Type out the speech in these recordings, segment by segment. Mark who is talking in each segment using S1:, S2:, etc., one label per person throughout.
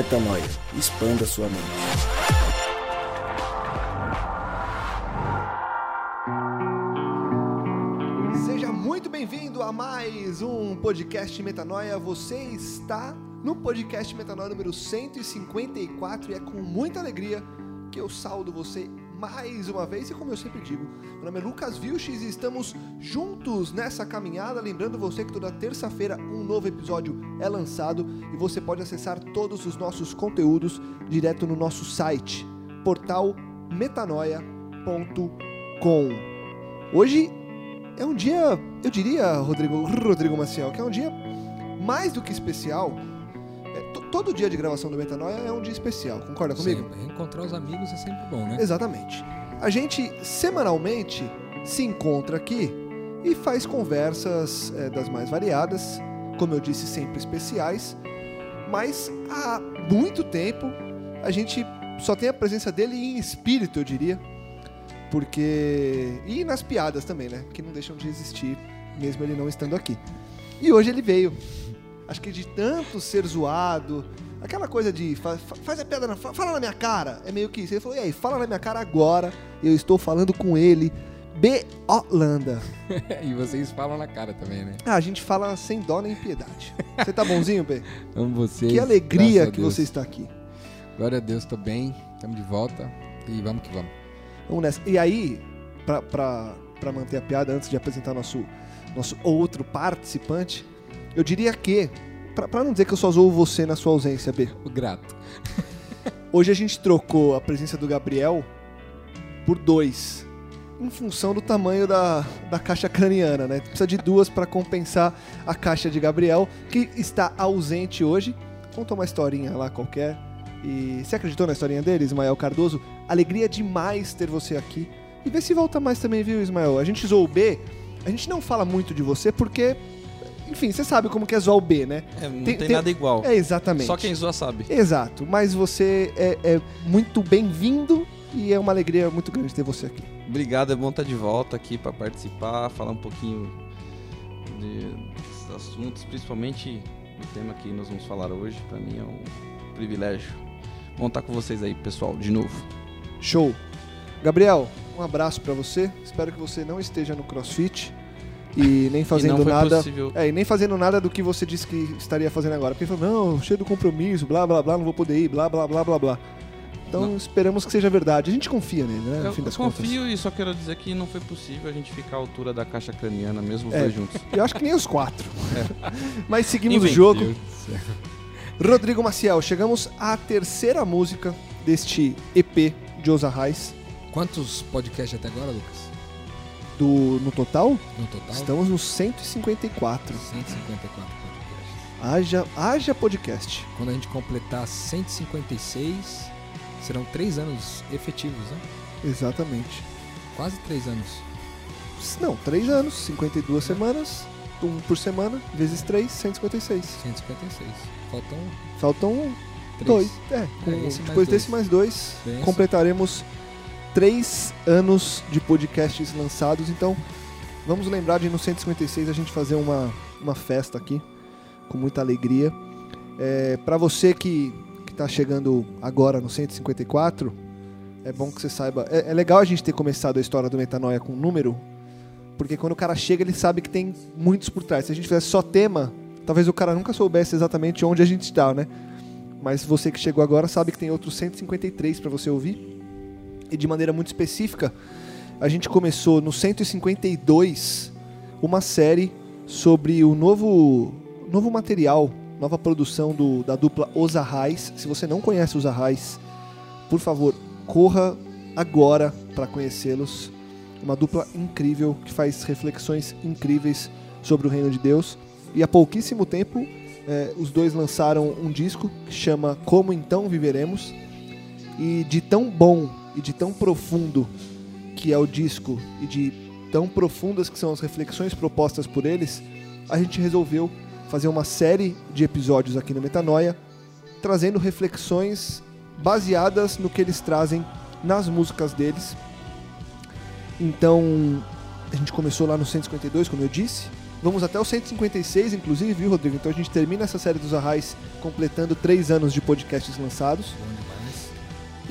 S1: Metanoia. Expanda sua mente.
S2: Seja muito bem-vindo a mais um podcast Metanoia. Você está no podcast Metanoia número 154 e é com muita alegria que eu saúdo você mais uma vez e como eu sempre digo, meu nome é Lucas Vilches e estamos juntos nessa caminhada. Lembrando você que toda terça-feira um novo episódio é lançado e você pode acessar todos os nossos conteúdos direto no nosso site, portal metanoia.com. Hoje é um dia, eu diria, Rodrigo, Rodrigo Maciel, que é um dia mais do que especial. To- todo dia de gravação do Metanoia é um dia especial, concorda comigo?
S3: Sempre. Reencontrar os amigos é sempre bom, né?
S2: Exatamente. A gente semanalmente se encontra aqui e faz conversas é, das mais variadas, como eu disse, sempre especiais, mas há muito tempo a gente só tem a presença dele em espírito, eu diria, porque. E nas piadas também, né? Que não deixam de existir, mesmo ele não estando aqui. E hoje ele veio. Acho que de tanto ser zoado, aquela coisa de fa- fa- faz a piada, na, fa- fala na minha cara. É meio que isso. Ele falou, e aí, fala na minha cara agora. Eu estou falando com ele. B. Holanda.
S3: e vocês falam na cara também, né?
S2: Ah, a gente fala sem dó nem piedade. Você tá bonzinho, B?
S3: Amo vocês.
S2: Que alegria que você está aqui.
S3: Glória a Deus, tô bem. Estamos de volta. E vamos que vamos.
S2: Vamos nessa. E aí, pra, pra, pra manter a piada, antes de apresentar nosso, nosso outro participante, eu diria que, pra, pra não dizer que eu só zoo você na sua ausência, B,
S3: grato.
S2: hoje a gente trocou a presença do Gabriel por dois, em função do tamanho da, da caixa craniana, né? Precisa de duas pra compensar a caixa de Gabriel, que está ausente hoje. Contou uma historinha lá qualquer. E você acreditou na historinha dele, Ismael Cardoso? Alegria demais ter você aqui. E vê se volta mais também, viu, Ismael? A gente zoou o B, a gente não fala muito de você porque, enfim, você sabe como que é zoar o B, né?
S4: É, não
S2: Tem-
S4: tem,
S2: tem-
S4: nada igual.
S2: É exatamente.
S4: Só quem zoa sabe.
S2: Exato, mas você é, é muito bem-vindo e é uma alegria muito grande ter você aqui.
S4: Obrigado, é bom estar de volta aqui para participar, falar um pouquinho de, desses assuntos, principalmente o tema que nós vamos falar hoje. Para mim é um privilégio. Bom estar com vocês aí, pessoal, de novo.
S2: Show. Gabriel, um abraço pra você. Espero que você não esteja no CrossFit e nem
S4: e
S2: fazendo
S4: não foi
S2: nada.
S4: possível.
S2: É, e nem fazendo nada do que você disse que estaria fazendo agora. Porque ele falou, não, cheio do compromisso, blá blá blá, não vou poder ir, blá blá blá blá blá. Então
S4: Não.
S2: esperamos que seja verdade. A gente confia nele, né? No
S4: Eu,
S2: fim
S4: eu
S2: das contas.
S4: confio e só quero dizer que não foi possível a gente ficar à altura da caixa craniana, mesmo
S2: É.
S4: dois juntos.
S2: Eu acho que nem os quatro. Mas seguimos o jogo. Rodrigo Maciel, chegamos à terceira música deste EP de Osa Reis.
S3: Quantos podcasts até agora, Lucas?
S2: Do, no total,
S3: No total?
S2: estamos no 154.
S3: 154 podcasts.
S2: Haja, haja podcast.
S3: Quando a gente completar 156, serão três anos efetivos, né?
S2: Exatamente.
S3: Quase três anos.
S2: Não, três anos, 52 semanas, um por semana, vezes três, 156.
S3: 156. Faltam
S2: Faltam
S3: três.
S2: dois. É, com-
S3: É, esse mais
S2: depois
S3: dois.
S2: desse mais dois,
S3: Benção.
S2: completaremos três anos de podcasts lançados. Então, vamos lembrar de no 156 a gente fazer uma, uma festa aqui, com muita alegria. É, para você que, que tá chegando agora no 154, é bom que você saiba. É, é legal a gente ter começado a história do Metanoia com número, porque quando o cara chega, ele sabe que tem muitos por trás. Se a gente fizesse só tema, talvez o cara nunca soubesse exatamente onde a gente está, né? Mas você que chegou agora sabe que tem outros 153 para você ouvir. E de maneira muito específica, a gente começou no 152 uma série sobre o novo, novo material, nova produção do, da dupla Os Arrais. Se você não conhece Os Arrais, por favor, corra agora para conhecê-los. Uma dupla incrível que faz reflexões incríveis sobre o reino de Deus. E há pouquíssimo tempo, eh, os dois lançaram um disco que chama Como Então Viveremos. E de tão bom e de tão profundo que é o disco e de tão profundas que são as reflexões propostas por eles, a gente resolveu fazer uma série de episódios aqui no Metanoia, trazendo reflexões baseadas no que eles trazem nas músicas deles. Então, a gente começou lá no 152, como eu disse, Vamos até o 156, inclusive, viu, Rodrigo? Então a gente termina essa série dos Arrais completando três anos de podcasts lançados.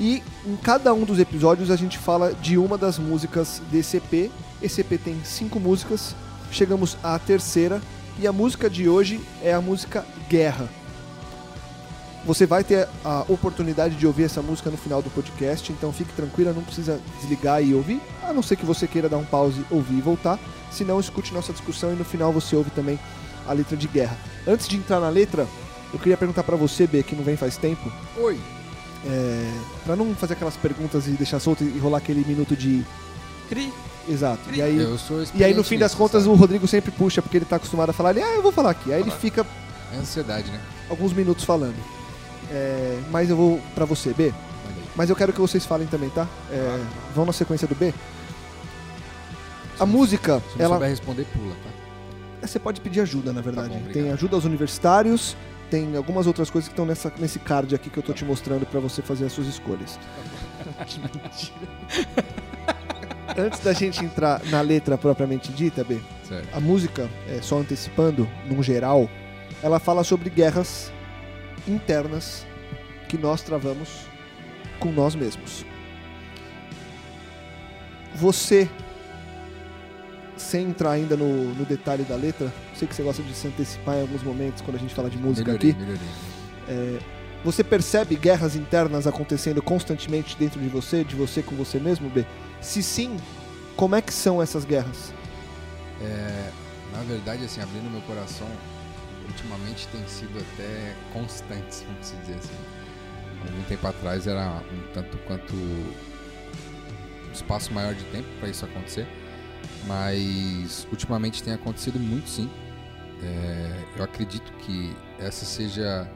S2: E em cada um dos episódios a gente fala de uma das músicas desse EP. Esse EP tem cinco músicas. Chegamos à terceira. E a música de hoje é a música Guerra. Você vai ter a oportunidade de ouvir essa música no final do podcast, então fique tranquila, não precisa desligar e ouvir, a não ser que você queira dar um pause, ouvir e voltar. Se não, escute nossa discussão e no final você ouve também a letra de guerra. Antes de entrar na letra, eu queria perguntar pra você, B, que não vem faz tempo,
S3: Oi.
S2: É, para não fazer aquelas perguntas e deixar solto e rolar aquele minuto de
S4: Cri.
S2: exato. E aí,
S3: Eu sou
S2: e aí no fim das contas
S3: nisso,
S2: o Rodrigo sempre puxa porque ele tá acostumado a falar ali, ah, eu vou falar aqui. Aí ele fica
S3: sabe? É ansiedade, né?
S2: alguns minutos falando. É, mas eu vou pra você, B. Mas eu quero que vocês falem também, tá? É,
S3: Claro.
S2: Vão na sequência do B. A música,
S3: Se não
S2: ela,
S3: souber responder, pula, tá?
S2: você pode pedir ajuda, na verdade.
S3: bom, obrigado.
S2: tem ajuda aos universitários, tem algumas outras coisas que estão nessa, nesse card aqui que eu tô te mostrando pra você fazer as suas escolhas. Antes da gente entrar na letra propriamente dita, B,
S3: Certo.
S2: a música, é, só antecipando, num geral, ela fala sobre guerras internas que nós travamos com nós mesmos. Você, sem entrar ainda no, no detalhe da letra, sei que você gosta de se antecipar em alguns momentos quando a gente fala de música
S3: melhorei,
S2: aqui.
S3: melhorei.
S2: É, você percebe guerras internas acontecendo constantemente dentro de você, de você com você mesmo, B? Se sim, como é que são essas guerras?
S3: É, na verdade, assim, abrindo meu coração, ultimamente tem sido até constantes, vamos se dizer assim. Algum tempo atrás era um tanto quanto um espaço maior de tempo para isso acontecer, mas ultimamente tem acontecido muito sim. É, eu acredito que essa seja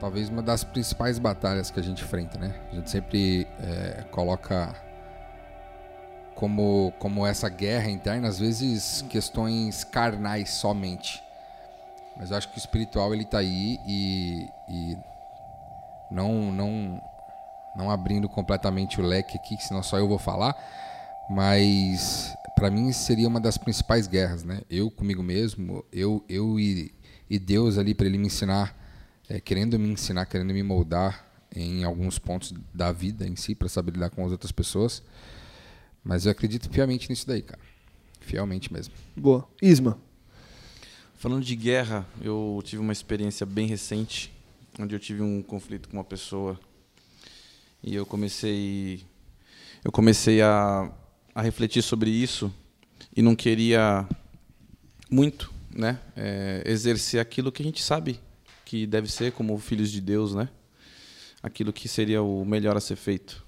S3: talvez uma das principais batalhas que a gente enfrenta, né? A gente sempre é, coloca como, como essa guerra interna, às vezes questões carnais somente. Mas eu acho que o espiritual ele tá aí e, e não, não, não abrindo completamente o leque aqui, senão só eu vou falar, mas para mim seria uma das principais guerras, né? Eu comigo mesmo, eu, eu e, e Deus ali para ele me ensinar, é, querendo me ensinar, querendo me moldar em alguns pontos da vida em si para saber lidar com as outras pessoas. Mas eu acredito fielmente nisso daí, cara. Fielmente mesmo.
S2: Boa. Isma.
S4: Falando de guerra, eu tive uma experiência bem recente, onde eu tive um conflito com uma pessoa e eu comecei, eu comecei a, a refletir sobre isso e não queria muito, né, é, exercer aquilo que a gente sabe que deve ser como filhos de Deus, né, aquilo que seria o melhor a ser feito.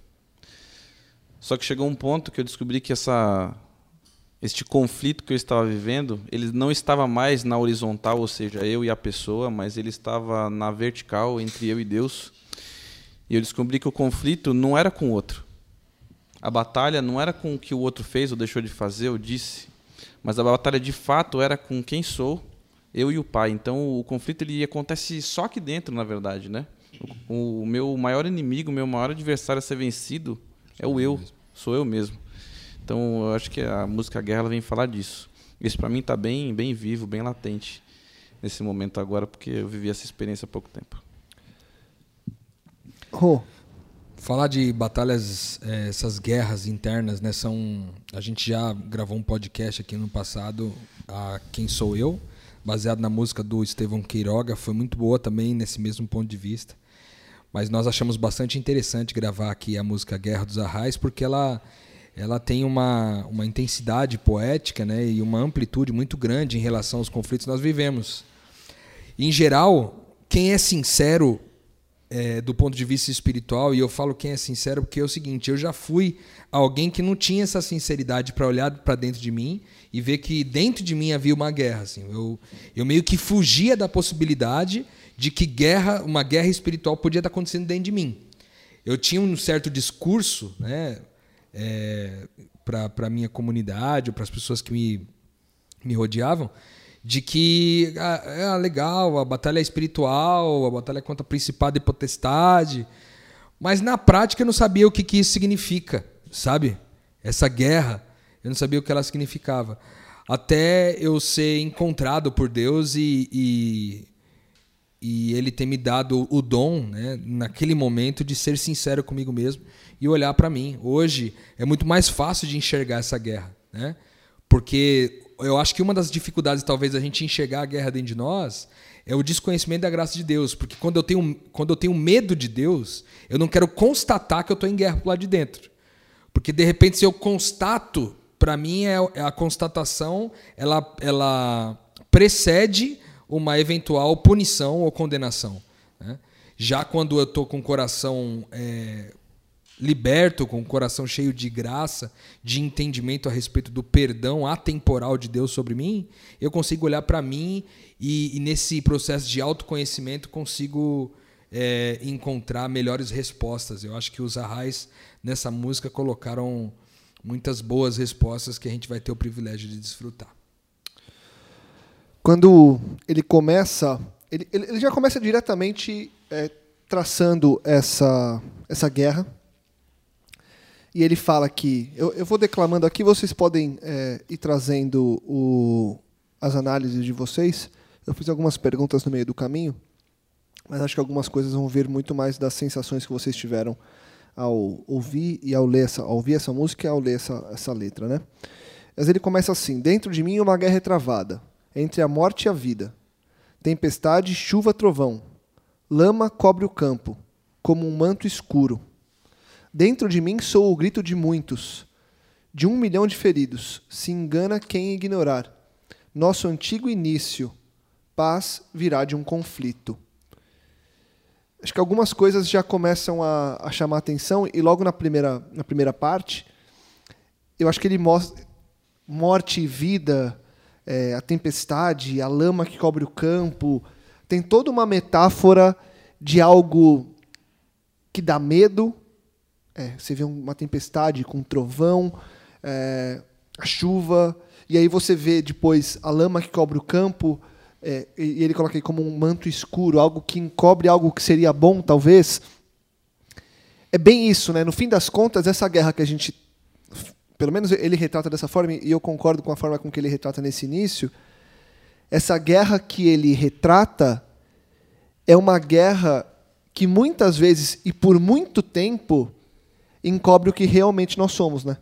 S4: Só que chegou um ponto que eu descobri que essa este conflito que eu estava vivendo, ele não estava mais na horizontal, ou seja, eu e a pessoa, mas ele estava na vertical entre eu e Deus. E eu descobri que o conflito não era com o outro. A batalha não era com o que o outro fez ou deixou de fazer ou disse, mas a batalha de fato era com quem sou, eu e o Pai. Então o conflito ele acontece só aqui dentro, na verdade, né? O, o meu maior inimigo, o meu maior adversário a ser vencido é o eu, sou eu mesmo. Então, eu acho que a música Guerra vem falar disso. Isso para mim está bem, bem vivo, bem latente nesse momento agora, porque eu vivi essa experiência há pouco tempo.
S2: Rô,
S3: Falar de batalhas, eh, essas guerras internas, né? São. A gente já gravou um podcast aqui no passado, a Quem Sou Eu, baseado na música do Estevão Queiroga. Foi muito boa também nesse mesmo ponto de vista. Mas nós achamos bastante interessante gravar aqui a música Guerra dos Arrais, porque ela, ela tem uma, uma intensidade poética né? e uma amplitude muito grande em relação aos conflitos que nós vivemos. Em geral, quem é sincero é, do ponto de vista espiritual, e eu falo quem é sincero porque é o seguinte: eu já fui alguém que não tinha essa sinceridade para olhar para dentro de mim e ver que dentro de mim havia uma guerra. Assim. Eu, eu meio que fugia da possibilidade de que guerra, uma guerra espiritual podia estar acontecendo dentro de mim. Eu tinha um certo discurso né, é, para a minha comunidade, para as pessoas que me, me rodeavam, de que ah, é legal, a batalha é espiritual, a batalha é contra principado e potestade, mas na prática eu não sabia o que, que isso significa, sabe? Essa guerra, eu não sabia o que ela significava. até eu ser encontrado por Deus e, e, e Ele ter me dado o dom, né, naquele momento, de ser sincero comigo mesmo e olhar para mim. Hoje é muito mais fácil de enxergar essa guerra, né? Porque eu acho que uma das dificuldades, talvez, a gente enxergar a guerra dentro de nós é o desconhecimento da graça de Deus. Porque quando eu tenho, quando eu tenho medo de Deus, eu não quero constatar que eu estou em guerra pro lado de dentro. Porque, de repente, se eu constato, para mim, é, é, a constatação, ela, ela precede uma eventual punição ou condenação. Né? Já quando eu estou com o coração é, liberto, com o coração cheio de graça, de entendimento a respeito do perdão atemporal de Deus sobre mim, eu consigo olhar para mim e, e, nesse processo de autoconhecimento consigo é, encontrar melhores respostas. Eu acho que os arrais nessa música colocaram muitas boas respostas que a gente vai ter o privilégio de desfrutar.
S2: Quando ele começa, ele, ele já começa diretamente é, traçando essa, essa guerra e ele fala que. Eu, eu vou declamando aqui, vocês podem é, ir trazendo o, as análises de vocês. Eu fiz algumas perguntas no meio do caminho, mas acho que algumas coisas vão ver muito mais das sensações que vocês tiveram ao ouvir e ao ler essa, ao ouvir essa música e ao ler essa, essa letra. Né? Mas ele começa assim: Dentro de mim uma guerra é travada, entre a morte e a vida. Tempestade, chuva, trovão. Lama cobre o campo, como um manto escuro. Dentro de mim sou o grito de muitos, de um milhão de feridos. Se engana quem ignorar. Nosso antigo início, paz virá de um conflito. Acho que algumas coisas já começam a, a chamar atenção, e logo na primeira, na primeira parte, eu acho que ele mostra morte e vida, é, a tempestade, a lama que cobre o campo. Tem toda uma metáfora de algo que dá medo, é, você vê uma tempestade com um trovão, é, a chuva, e aí você vê depois a lama que cobre o campo, é, e ele coloca aí como um manto escuro, algo que encobre algo que seria bom, talvez. É bem isso, né? No fim das contas, essa guerra que a gente. Pelo menos ele retrata dessa forma, e eu concordo com a forma com que ele retrata nesse início. Essa guerra que ele retrata é uma guerra que muitas vezes e por muito tempo encobre o que realmente nós somos, né?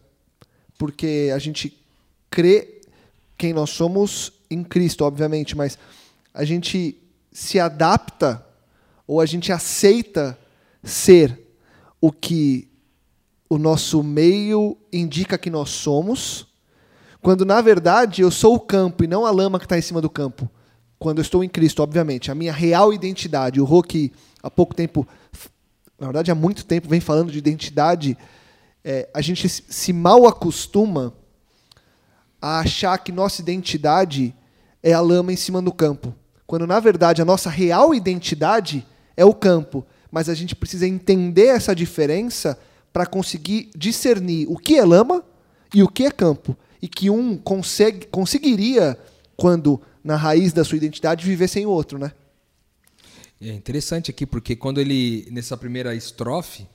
S2: Porque a gente crê quem nós somos em Cristo, obviamente, mas a gente se adapta ou a gente aceita ser o que o nosso meio indica que nós somos, quando na verdade eu sou o campo e não a lama que está em cima do campo. Quando eu estou em Cristo, obviamente, a minha real identidade, o Rô que há pouco tempo na verdade há muito tempo vem falando de identidade, é, a gente se mal acostuma a achar que nossa identidade é a lama em cima do campo. Quando na verdade a nossa real identidade é o campo. Mas a gente precisa entender essa diferença para conseguir discernir o que é lama e o que é campo. E que um consegue, conseguiria, quando na raiz da sua identidade, viver sem o outro, né?
S3: É interessante aqui, porque quando ele, nessa primeira estrofe,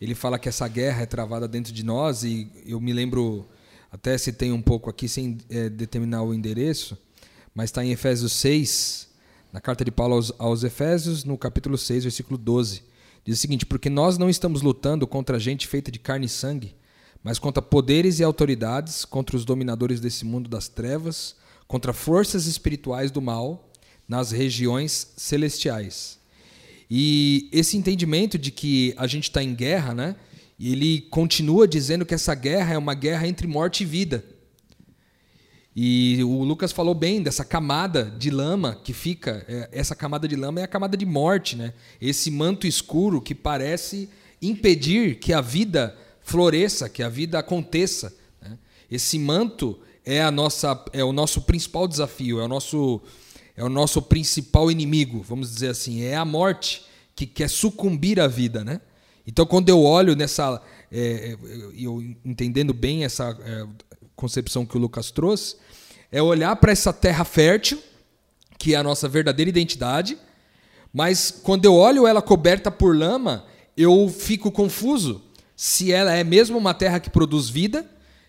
S3: ele fala que essa guerra é travada dentro de nós, e eu me lembro, até se tem um pouco aqui, sem é, determinar o endereço, mas está em Efésios 6, na carta de Paulo aos, aos Efésios, no capítulo 6, versículo 12. Diz o seguinte: Porque nós não estamos lutando contra gente feita de carne e sangue, mas contra poderes e autoridades, contra os dominadores desse mundo das trevas, contra forças espirituais do mal nas regiões celestiais. E esse entendimento de que a gente está em guerra, né? Ele continua dizendo que essa guerra é uma guerra entre morte e vida. E o Lucas falou bem dessa camada de lama que fica. É, essa camada de lama é a camada de morte, né? Esse manto escuro que parece impedir que a vida floresça, que a vida aconteça. Né? Esse manto é a nossa, é o nosso principal desafio, é o nosso é o nosso principal inimigo, vamos dizer assim, é a morte que quer sucumbir à vida, né? Então, quando eu olho nessa, é, eu entendendo bem essa é, concepção que o Lucas trouxe, é olhar para essa terra fértil, que é a nossa verdadeira identidade, mas quando eu olho ela coberta por lama, eu fico confuso se ela é mesmo uma terra que produz vida,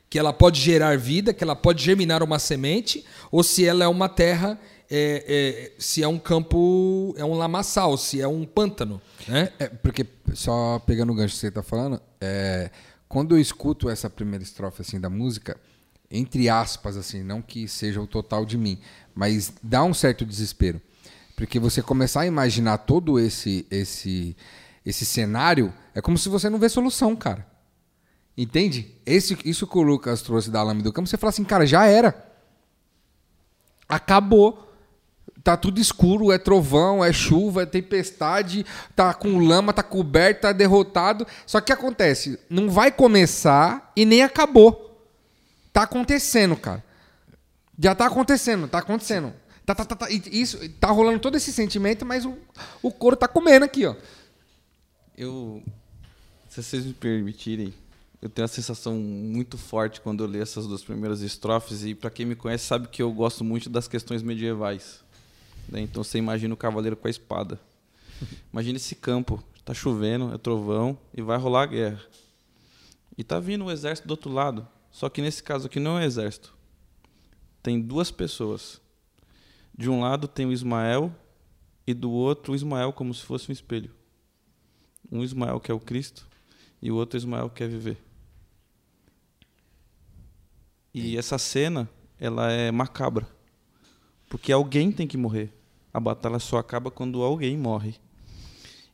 S3: que ela pode gerar vida, que ela pode germinar uma semente, ou se ela é uma terra, é, é, se é um campo, é um lamaçal, se é um pântano. Né?
S5: É, porque, só pegando o gancho que você está falando, é, quando eu escuto essa primeira estrofe assim da música, entre aspas, assim, não que seja o total de mim, mas dá um certo desespero. Porque você começar a imaginar todo esse esse esse cenário, é como se você não vê solução, cara. Entende? Esse, isso que o Lucas trouxe da lâmina do campo, você fala assim, cara, já era. Acabou. Tá tudo escuro, é trovão, é chuva, é tempestade, tá com lama, tá coberto, tá derrotado. Só que acontece, não vai começar e nem acabou. Tá acontecendo, cara. Já tá acontecendo, tá acontecendo. Tá, tá, tá, tá, isso, tá rolando todo esse sentimento, mas o, o couro tá comendo aqui, ó.
S4: Eu, se vocês me permitirem, eu tenho uma sensação muito forte quando eu leio essas duas primeiras estrofes e para quem me conhece sabe que eu gosto muito das questões medievais. Né? Então você imagina o cavaleiro com a espada. Imagina esse campo, está chovendo, é trovão e vai rolar a guerra. E tá vindo o exército do outro lado. Só que nesse caso aqui não é exército. Tem duas pessoas. De um lado tem o Ismael e do outro o Ismael como se fosse um espelho. Um Ismael que é o Cristo e o outro Ismael que quer viver. E essa cena, ela é macabra. Porque alguém tem que morrer. A batalha só acaba quando alguém morre.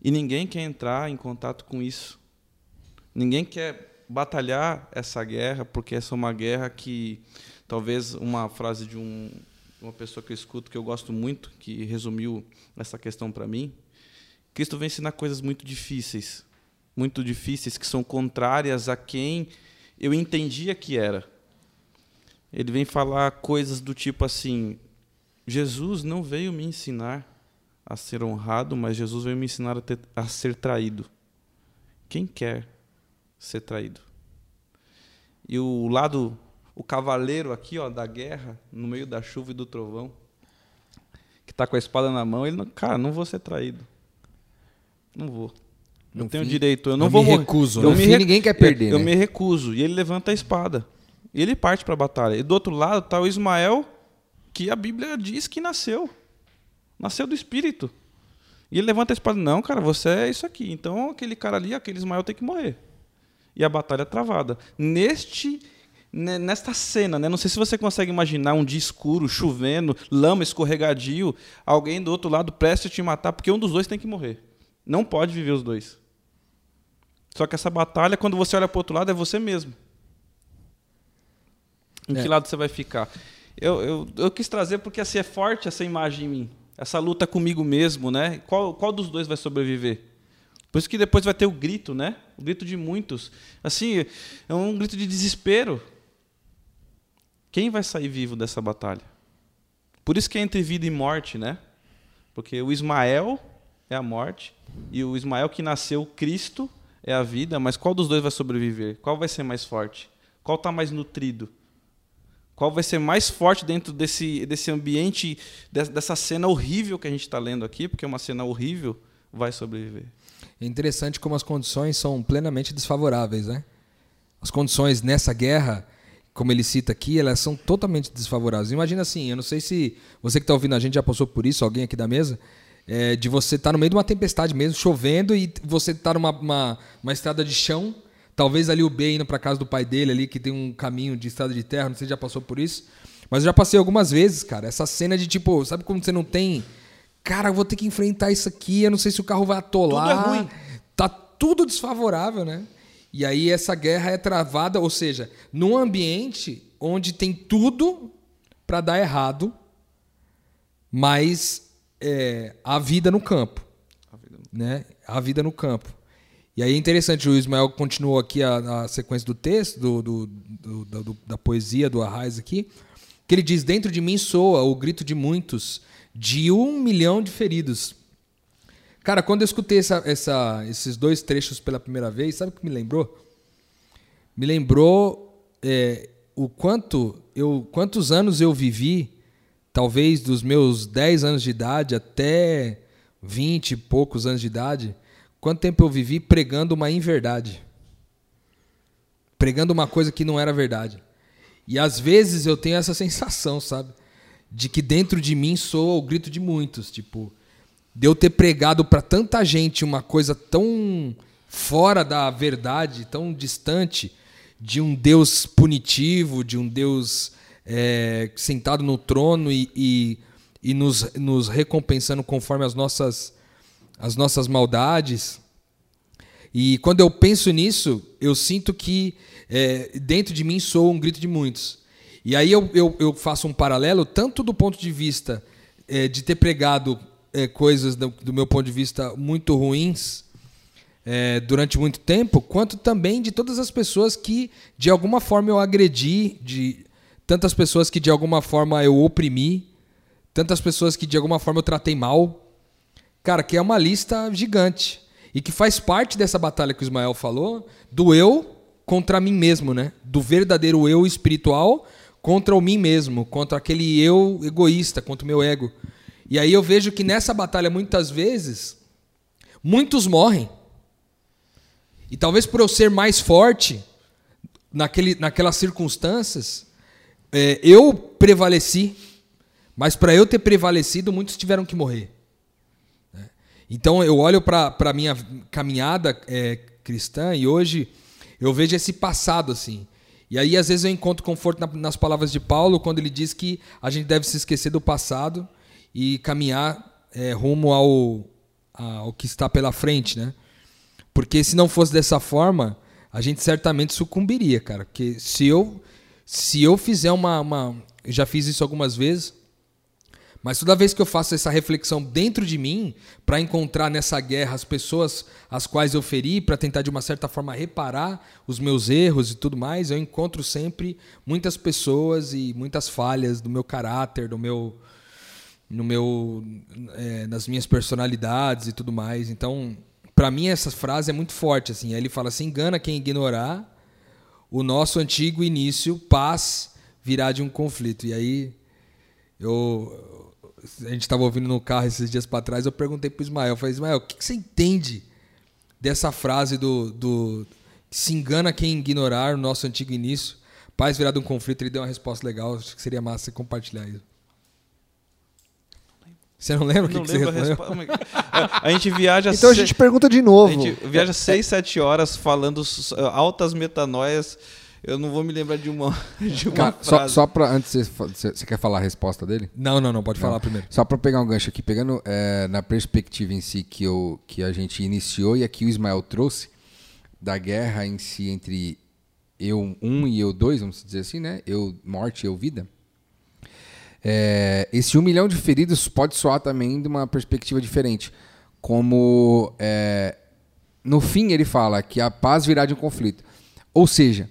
S4: E ninguém quer entrar em contato com isso. Ninguém quer batalhar essa guerra, porque essa é uma guerra que talvez uma frase de um, uma pessoa que eu escuto que eu gosto muito, que resumiu essa questão para mim. Cristo vem ensinar coisas muito difíceis, muito difíceis que são contrárias a quem eu entendia que era. Ele vem falar coisas do tipo assim: Jesus não veio me ensinar a ser honrado, mas Jesus veio me ensinar a, ter, a ser traído. Quem quer ser traído? E o lado, o cavaleiro aqui, ó, da guerra, no meio da chuva e do trovão, que está com a espada na mão, ele, não, cara, não vou ser traído. Não vou. Não tenho fim, direito. Eu não
S3: eu
S4: vou
S3: me recuso.
S5: Eu me re... ninguém quer perder.
S4: Eu,
S5: né?
S4: eu me recuso. E ele levanta a espada. E ele parte para a batalha. E do outro lado está o Ismael, que a Bíblia diz que nasceu. Nasceu do Espírito. E ele levanta a espada. Não, cara, você é isso aqui. Então aquele cara ali, aquele Ismael tem que morrer. E a batalha é travada. Neste nesta cena, né? Não sei se você consegue imaginar um dia escuro, chovendo, lama, escorregadio, alguém do outro lado preste a te matar, porque um dos dois tem que morrer. Não pode viver os dois. Só que essa batalha, quando você olha para o outro lado, é você mesmo. Em é. que lado você vai ficar? Eu, eu, eu quis trazer porque assim é forte essa imagem em mim. Essa luta comigo mesmo, né? Qual, qual dos dois vai sobreviver? Por isso que depois vai ter o grito, né? O grito de muitos. Assim, é um grito de desespero. Quem vai sair vivo dessa batalha? Por isso que é entre vida e morte, né? Porque o Ismael é a morte e o Ismael que nasceu Cristo é a vida, mas qual dos dois vai sobreviver? Qual vai ser mais forte? Qual está mais nutrido? Qual vai ser mais forte dentro desse, desse ambiente, dessa cena horrível que a gente está lendo aqui, porque é uma cena horrível, vai sobreviver?
S3: É interessante como as condições são plenamente desfavoráveis, né? As condições nessa guerra, como ele cita aqui, elas são totalmente desfavoráveis. Imagina assim, eu não sei se você que está ouvindo a gente já passou por isso, alguém aqui da mesa, é, de você estar tá no meio de uma tempestade mesmo, chovendo, e você estar tá numa uma, uma estrada de chão, talvez ali o B indo para casa do pai dele ali, que tem um caminho de estrada de terra, não sei se já passou por isso. Mas eu já passei algumas vezes, cara, essa cena de tipo, sabe quando você não tem. Cara, eu vou ter que enfrentar isso aqui, eu não sei se o carro vai atolar.
S4: Tudo é ruim.
S3: Tá tudo desfavorável, né? E aí essa guerra é travada, ou seja, num ambiente onde tem tudo para dar errado, mas é, a vida no campo. A vida no... Né? A vida no campo. E aí é interessante, o Ismael continuou aqui a, a sequência do texto, do, do, do, do, da poesia do Arraiz aqui, que ele diz: Dentro de mim soa o grito de muitos, de um milhão de feridos. Cara, quando eu escutei essa, essa, esses dois trechos pela primeira vez, sabe o que me lembrou? Me lembrou é, o quanto eu, quantos anos eu vivi talvez dos meus 10 anos de idade até 20 e poucos anos de idade, quanto tempo eu vivi pregando uma inverdade. Pregando uma coisa que não era verdade. E às vezes eu tenho essa sensação, sabe? De que dentro de mim soa o grito de muitos. Tipo, de eu ter pregado para tanta gente uma coisa tão fora da verdade, tão distante de um Deus punitivo, de um Deus é, sentado no trono e, e, e nos, nos recompensando conforme as nossas, as nossas maldades. E quando eu penso nisso, eu sinto que é, dentro de mim soa um grito de muitos. E aí eu, eu, eu faço um paralelo, tanto do ponto de vista é, de ter pregado é, coisas do, do, meu ponto de vista muito ruins é, durante muito tempo, quanto também de todas as pessoas que de alguma forma eu agredi, de tantas pessoas que de alguma forma eu oprimi, tantas pessoas que de alguma forma eu tratei mal. Cara, que é uma lista gigante. E que faz parte dessa batalha que o Ismael falou, do eu contra mim mesmo, né? Do verdadeiro eu espiritual contra o mim mesmo, contra aquele eu egoísta, contra o meu ego. E aí eu vejo que nessa batalha, muitas vezes, muitos morrem. E talvez por eu ser mais forte naquele, naquelas circunstâncias, é, eu prevaleci. Mas para eu ter prevalecido, muitos tiveram que morrer. Então eu olho para a minha caminhada é, cristã e hoje eu vejo esse passado assim. E aí às vezes eu encontro conforto nas palavras de Paulo quando ele diz que a gente deve se esquecer do passado e caminhar é, rumo ao, ao que está pela frente, né? Porque se não fosse dessa forma, a gente certamente sucumbiria, cara. Porque se eu se eu fizer uma, uma já fiz isso algumas vezes, mas toda vez que eu faço essa reflexão dentro de mim, para encontrar nessa guerra as pessoas às quais eu feri, para tentar de uma certa forma reparar os meus erros e tudo mais, eu encontro sempre muitas pessoas e muitas falhas do meu caráter, do meu no meu é, nas minhas personalidades e tudo mais. Então, para mim essa frase é muito forte assim. Ele fala assim: engana quem ignorar o nosso antigo início, paz virá de um conflito. E aí eu a gente estava ouvindo no carro esses dias para trás, eu perguntei para Ismael, eu falei, Ismael, o que, que, você entende dessa frase do, do se engana quem ignorar o nosso antigo início, paz virá de um conflito, ele deu uma resposta legal, acho que seria massa você compartilhar isso. Você não lembra o que, que você respondeu?
S4: A, a gente viaja.
S2: Então a gente pergunta de novo.
S4: A gente viaja 6, 7 horas falando altas metanoias. Eu não vou me lembrar de uma, de uma
S5: Cara, só, só para antes você, você quer falar a resposta dele?
S3: Não, não, não pode não. falar primeiro.
S5: Só para pegar um gancho aqui, pegando é, na perspectiva em si que eu que a gente iniciou e aqui o Ismael trouxe da guerra em si entre eu um e eu dois, vamos dizer assim, né? Eu morte, eu vida. É, esse um milhão de feridos pode soar também de uma perspectiva diferente. Como é, no fim ele fala que a paz virá de um conflito. Ou seja,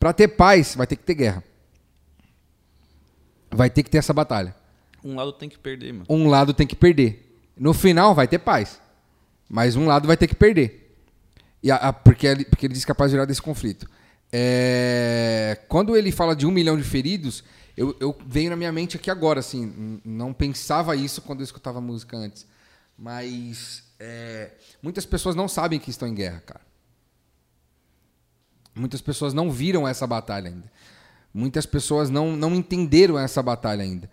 S5: para ter paz vai ter que ter guerra. Vai ter que ter essa batalha.
S4: Um lado tem que perder, mano.
S5: Um lado tem que perder. No final vai ter paz. Mas um lado vai ter que perder. E a, a, porque, ele, porque ele diz que a paz virá desse conflito. É, quando ele fala de um milhão de feridos, eu, eu veio na minha mente aqui agora, assim, não pensava isso quando eu escutava música antes. Mas é, muitas pessoas não sabem que estão em guerra, cara. Muitas pessoas não viram essa batalha ainda. Muitas pessoas não, não entenderam essa batalha ainda.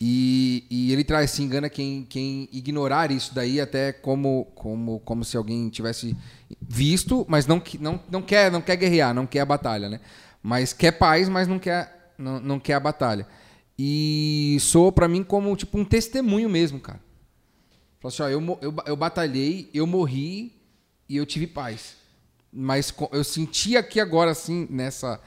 S5: E, e ele traz, se engana quem, quem ignorar isso daí, até como, como, como se alguém tivesse visto, mas não, não, não, quer, não quer guerrear, não quer a batalha, né? Mas quer paz, mas não quer não, não quer a batalha. E soa para mim como tipo um testemunho mesmo, cara. Falou assim, ó, eu, eu, eu batalhei, eu morri e eu tive paz. Mas eu senti aqui agora, assim, nessa,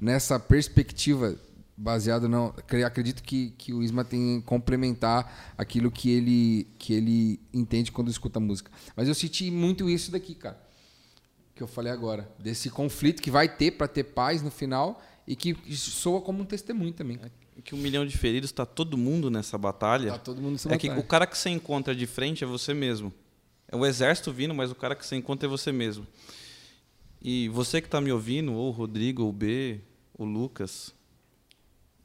S5: nessa perspectiva baseado não acredito que, que o Isma tem que complementar aquilo que ele que ele entende quando escuta música mas eu senti muito isso daqui cara que eu falei agora desse conflito que vai ter para ter paz no final e que soa como um testemunho também.
S4: É que um milhão de feridos está todo mundo nessa batalha.
S5: Tá todo mundo nessa
S4: é
S5: batalha.
S4: que o cara que você encontra de frente é você mesmo. É o exército vindo, mas o cara que você encontra é você mesmo. E você que está me ouvindo, ou o Rodrigo, ou o B, o Lucas,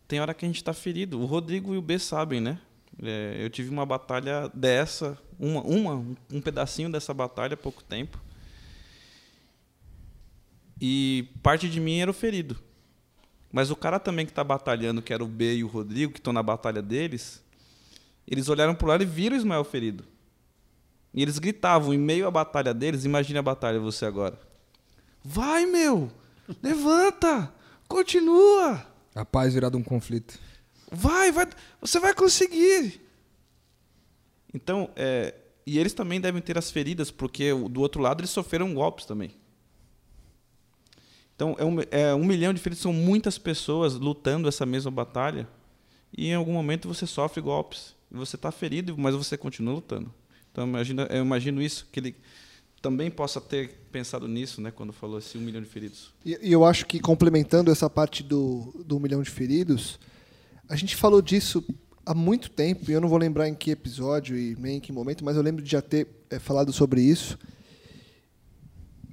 S4: tem hora que a gente está ferido. O Rodrigo e o B sabem, né? É, eu tive uma batalha dessa, uma, uma, um pedacinho dessa batalha há pouco tempo. E parte de mim era o ferido Mas o cara também que está batalhando, que era o B e o Rodrigo, que estão na batalha deles, eles olharam pro lado e viram o Ismael ferido. E eles gritavam em meio à batalha deles, imagine a batalha você agora. Vai, meu! Levanta! Continua!
S3: A paz virada um conflito.
S4: Vai, vai, você vai conseguir. Então, é, e eles também devem ter as feridas, porque do outro lado eles sofreram golpes também. Então, é um, é um milhão de feridos, são muitas pessoas lutando essa mesma batalha, e em algum momento você sofre golpes. E você está ferido, mas você continua lutando. Então, imagina, eu imagino isso, que ele também possa ter pensado nisso, né, quando falou esse um milhão de feridos.
S2: E eu acho que, complementando essa parte do, do um milhão de feridos, a gente falou disso há muito tempo, e eu não vou lembrar em que episódio e nem em que momento, mas eu lembro de já ter é, falado sobre isso.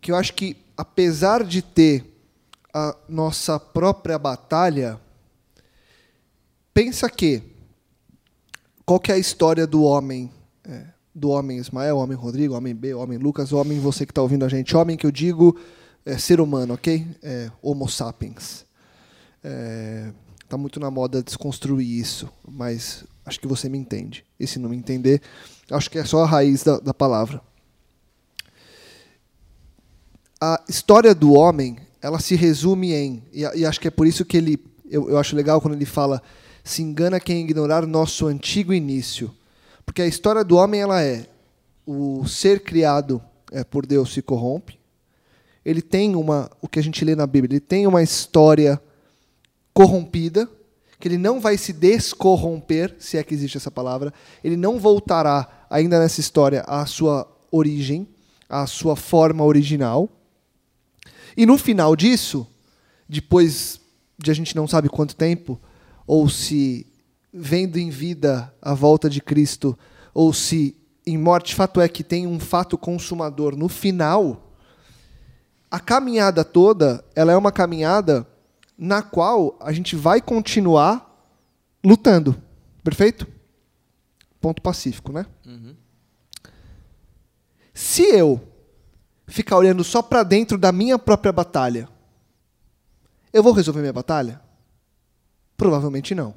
S2: Que eu acho que, apesar de ter a nossa própria batalha, pensa que qual que é a história do homem, é, do homem Ismael, homem Rodrigo, homem B, homem Lucas, homem você que está ouvindo a gente, homem que eu digo é, ser humano, ok? É, homo sapiens. É, tá muito na moda desconstruir isso, mas acho que você me entende. E se não me entender, acho que é só a raiz da, da palavra. A história do homem, ela se resume em, e, e acho que é por isso que ele, eu, eu acho legal quando ele fala, se engana quem ignorar nosso antigo início, porque a história do homem ela é o ser criado é, por Deus se corrompe. Ele tem uma, o que a gente lê na Bíblia, ele tem uma história corrompida, que ele não vai se descorromper, se é que existe essa palavra, ele não voltará ainda nessa história à sua origem, à sua forma original. E no final disso, depois de a gente não sabe quanto tempo, ou se vendo em vida a volta de Cristo, ou se em morte, fato é que tem um fato consumador no final, a caminhada toda, ela é uma caminhada na qual a gente vai continuar lutando. Perfeito? Ponto pacífico, né?
S4: Uhum.
S2: Se eu ficar olhando só para dentro da minha própria batalha, eu vou resolver minha batalha? Provavelmente não.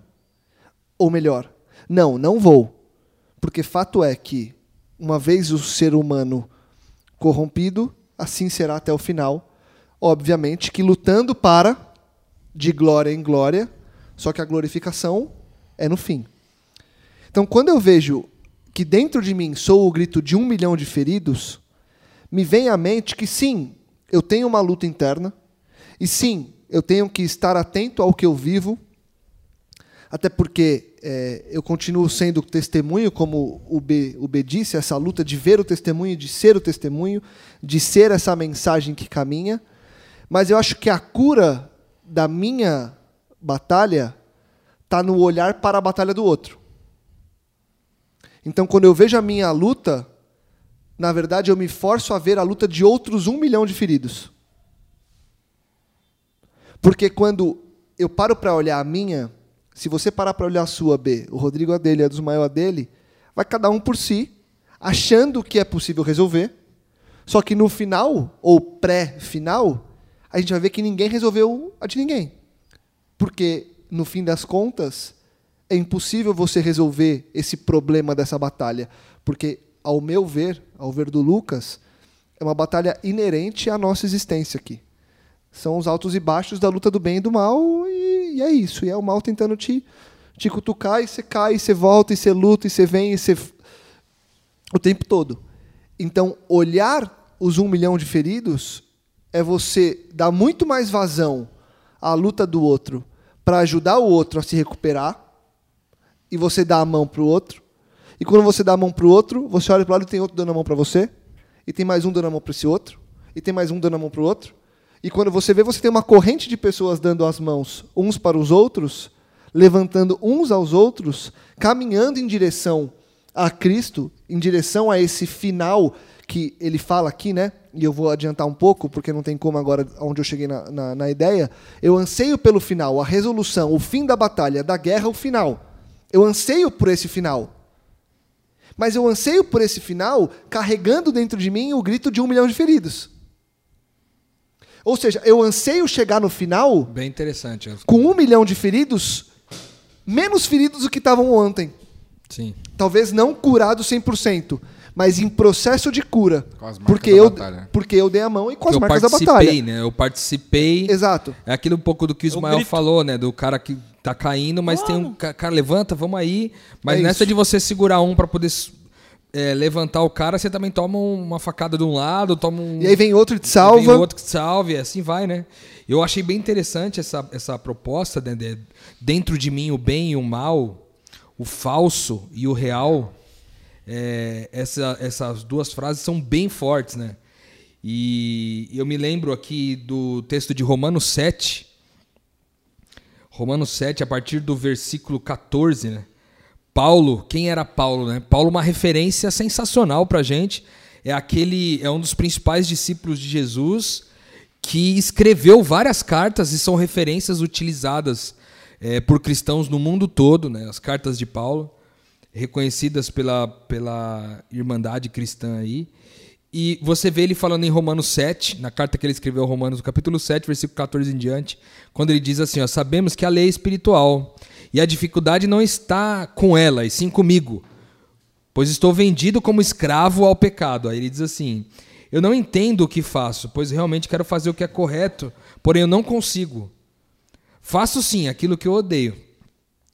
S2: Ou melhor, não, não vou. Porque fato é que, uma vez o ser humano corrompido, assim será até o final. Obviamente que lutando para, de glória em glória, só que a glorificação é no fim. Então, quando eu vejo que dentro de mim sou o grito de um milhão de feridos, me vem à mente que sim, eu tenho uma luta interna, e sim, eu tenho que estar atento ao que eu vivo, até porque é, eu continuo sendo testemunho, como o B, o B disse, essa luta de ver o testemunho, de ser o testemunho, de ser essa mensagem que caminha. Mas eu acho que a cura da minha batalha está no olhar para a batalha do outro. Então, quando eu vejo a minha luta, na verdade, eu me forço a ver a luta de outros um milhão de feridos. Porque quando eu paro para olhar a minha, se você parar para olhar a sua B, o Rodrigo a dele, a dos maior a dele, vai cada um por si, achando que é possível resolver. Só que no final, ou pré-final, a gente vai ver que ninguém resolveu a de ninguém. Porque, no fim das contas, é impossível você resolver esse problema dessa batalha. Porque, ao meu ver, ao ver do Lucas, é uma batalha inerente à nossa existência aqui. São os altos e baixos da luta do bem e do mal, e, e é isso. E é o mal tentando te, te cutucar, e você cai, e você volta, e você luta, e você vem, e você. o tempo todo. Então, olhar os um milhão de feridos é você dar muito mais vazão à luta do outro para ajudar o outro a se recuperar, e você dá a mão para o outro. E quando você dá a mão para o outro, você olha para o lado e tem outro dando a mão para você, e tem mais um dando a mão para esse outro, e tem mais um dando a mão para o outro. E quando você vê, você tem uma corrente de pessoas dando as mãos uns para os outros, levantando uns aos outros, caminhando em direção a Cristo, em direção a esse final que ele fala aqui, né? E eu vou adiantar um pouco, porque não tem como agora, onde eu cheguei na, na, na ideia. Eu anseio pelo final, a resolução, o fim da batalha, da guerra, o final. Eu anseio por esse final. Mas eu anseio por esse final carregando dentro de mim o grito de um milhão de feridos. Ou seja, eu anseio chegar no final
S3: Bem interessante.
S2: com um milhão de feridos, menos feridos do que estavam ontem.
S3: Sim.
S2: Talvez não curados 100%, mas em processo de cura.
S5: Com as marcas
S2: Porque
S5: da
S2: eu,
S5: batalha.
S2: porque eu dei a mão e com as
S3: eu
S2: marcas da
S3: participei,
S2: batalha.
S3: né? Eu participei.
S2: Exato.
S3: É aquilo um pouco do que o Ismael falou, né? Do cara que tá caindo, mas tem um ca- cara, levanta, vamos aí. Mas
S2: É
S3: nessa
S2: isso.
S3: de você segurar um pra poder é, levantar o cara, você também toma uma facada de um lado, toma um.
S2: E aí vem outro e te
S3: Vem
S2: salva.
S3: outro que te salve, e assim vai, né? Eu achei bem interessante essa, essa proposta, né, de- dentro de mim o bem e o mal, o falso e o real. É, essa- essas duas frases são bem fortes, né? E eu me lembro aqui do texto de Romanos 7. Romanos 7, a partir do versículo 14, né? Paulo, quem era Paulo, né? Paulo uma referência sensacional pra gente. É aquele, é um dos principais discípulos de Jesus que escreveu várias cartas e são referências utilizadas eh, por cristãos no mundo todo, né? As cartas de Paulo, reconhecidas pela, pela Irmandade cristã aí. E você vê ele falando em Romanos 7, na carta que ele escreveu, Romanos, no capítulo 7, versículo 14 em diante, quando ele diz assim: ó, Sabemos que a lei é espiritual, e a dificuldade não está com ela, e sim comigo, pois estou vendido como escravo ao pecado. Aí ele diz assim: Eu não entendo o que faço, pois realmente quero fazer o que é correto, porém eu não consigo. Faço sim aquilo que eu odeio.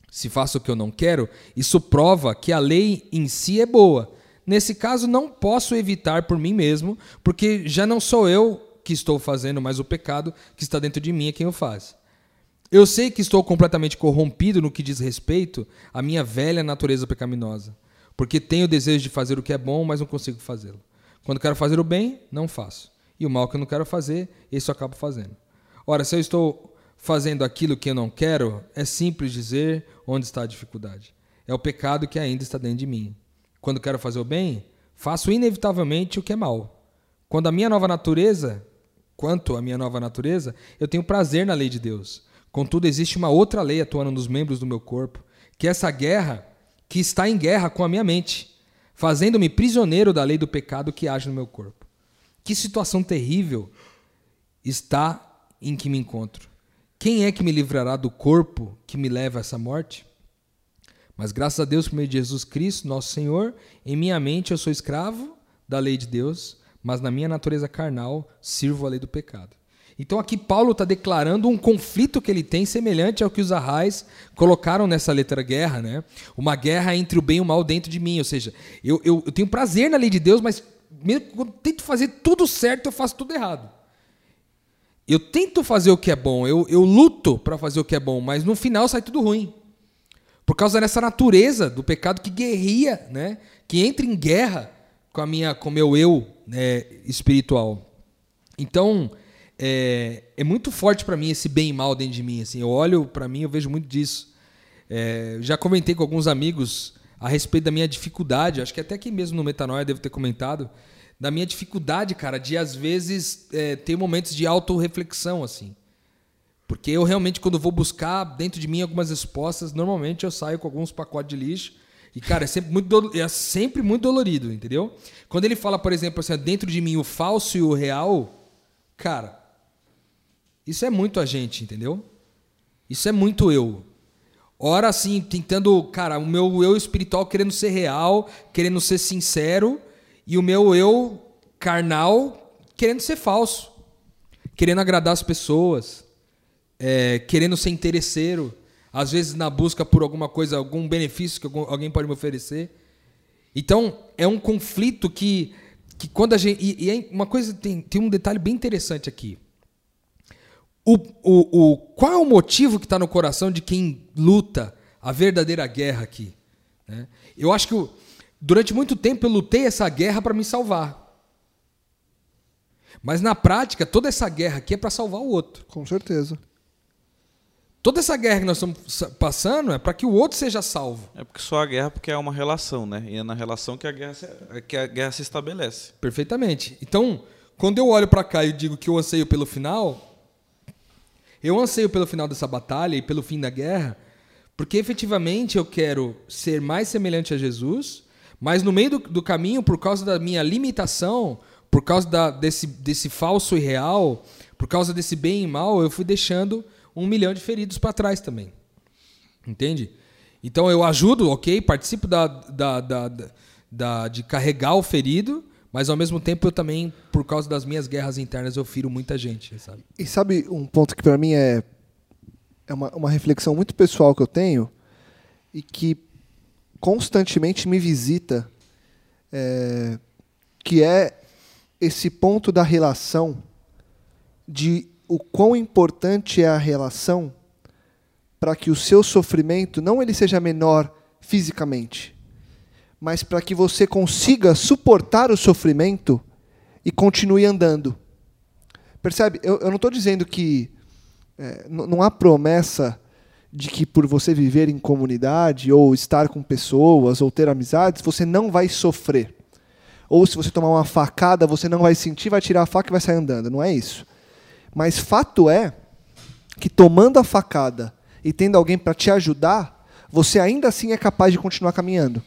S3: Se faço o que eu não quero, isso prova que a lei em si é boa. Nesse caso, não posso evitar por mim mesmo, porque já não sou eu que estou fazendo, mas o pecado que está dentro de mim é quem o faz. Eu sei que estou completamente corrompido no que diz respeito à minha velha natureza pecaminosa, porque tenho o desejo de fazer o que é bom, mas não consigo fazê-lo. Quando quero fazer o bem, não faço. E o mal que eu não quero fazer, esse eu acabo fazendo. Ora, se eu estou fazendo aquilo que eu não quero, é simples dizer onde está a dificuldade. É o pecado que ainda está dentro de mim. Quando quero fazer o bem, faço inevitavelmente o que é mal. Quando a minha nova natureza, quanto à minha nova natureza, eu tenho prazer na lei de Deus. Contudo, existe uma outra lei atuando nos membros do meu corpo, que é essa guerra que está em guerra com a minha mente, fazendo-me prisioneiro da lei do pecado que age no meu corpo. Que situação terrível está em que me encontro. Quem é que me livrará do corpo que me leva a essa morte? Mas graças a Deus, por meio de Jesus Cristo, nosso Senhor, em minha mente eu sou escravo da lei de Deus, mas na minha natureza carnal sirvo a lei do pecado. Então aqui Paulo está declarando um conflito que ele tem semelhante ao que os arrais colocaram nessa letra guerra, né? Uma guerra entre o bem e o mal dentro de mim. Ou seja, eu, eu, eu tenho prazer na lei de Deus, mas mesmo quando tento fazer tudo certo, eu faço tudo errado. Eu tento fazer o que é bom, eu, eu luto para fazer o que é bom, mas no final sai tudo ruim. Por causa dessa natureza do pecado que guerria, né? que entra em guerra com a minha, com meu eu né, espiritual. Então, é, é muito forte para mim esse bem e mal dentro de mim. Assim, eu olho para mim, eu vejo muito disso. É, já comentei com alguns amigos a respeito da minha dificuldade, acho que até aqui mesmo no Metanoia devo ter comentado, da minha dificuldade, cara, de às vezes é, ter momentos de autorreflexão, assim. Porque eu realmente, quando vou buscar dentro de mim algumas respostas, normalmente eu saio com alguns pacotes de lixo. E, cara, é sempre muito, dolo- é sempre muito dolorido, entendeu? Quando ele fala, por exemplo, assim, dentro de mim o falso e o real, cara, isso é muito a gente, entendeu? Isso é muito eu. Ora, assim, tentando, cara, o meu eu espiritual querendo ser real, querendo ser sincero, e o meu eu carnal querendo ser falso, querendo agradar as pessoas, é, querendo ser interesseiro, às vezes na busca por alguma coisa, algum benefício que alguém pode me oferecer. Então, é um conflito que, que quando a gente. E, e é uma coisa, tem, tem um detalhe bem interessante aqui. O, o, o, qual é o motivo que está no coração de quem luta a verdadeira guerra aqui? né? Eu acho que eu- durante muito tempo eu lutei essa guerra para me salvar. Mas na prática, toda essa guerra aqui é para salvar o outro.
S2: Com certeza.
S3: Toda essa guerra que nós estamos sa- passando é para que o outro seja salvo.
S4: É porque só a guerra porque é uma relação, né? E é na relação que a guerra se, que a guerra se estabelece.
S3: Perfeitamente. Então, quando eu olho para cá e digo que eu anseio pelo final, eu anseio pelo final dessa batalha e pelo fim da guerra, porque efetivamente eu quero ser mais semelhante a Jesus, mas no meio do, do caminho, por causa da minha limitação, por causa da- desse, desse falso e real, por causa desse bem e mal, eu fui deixando um milhão de feridos para trás também. Entende? Então eu ajudo, ok, participo da, da, da, da, de carregar o ferido, mas ao mesmo tempo eu também, por causa das minhas guerras internas, eu firo muita gente, sabe?
S2: E sabe um ponto que pra mim é, é uma, uma reflexão muito pessoal que eu tenho e que constantemente me visita, é, que é esse ponto da relação, de o quão importante é a relação para que o seu sofrimento não ele seja menor fisicamente, mas para que você consiga suportar o sofrimento e continue andando. Percebe? Eu, eu não estou dizendo que é, não há promessa de que por você viver em comunidade ou estar com pessoas ou ter amizades, você não vai sofrer. Ou se você tomar uma facada, você não vai sentir, vai tirar a faca e vai sair andando. Não é isso. Mas fato é que tomando a facada e tendo alguém para te ajudar, você ainda assim é capaz de continuar caminhando.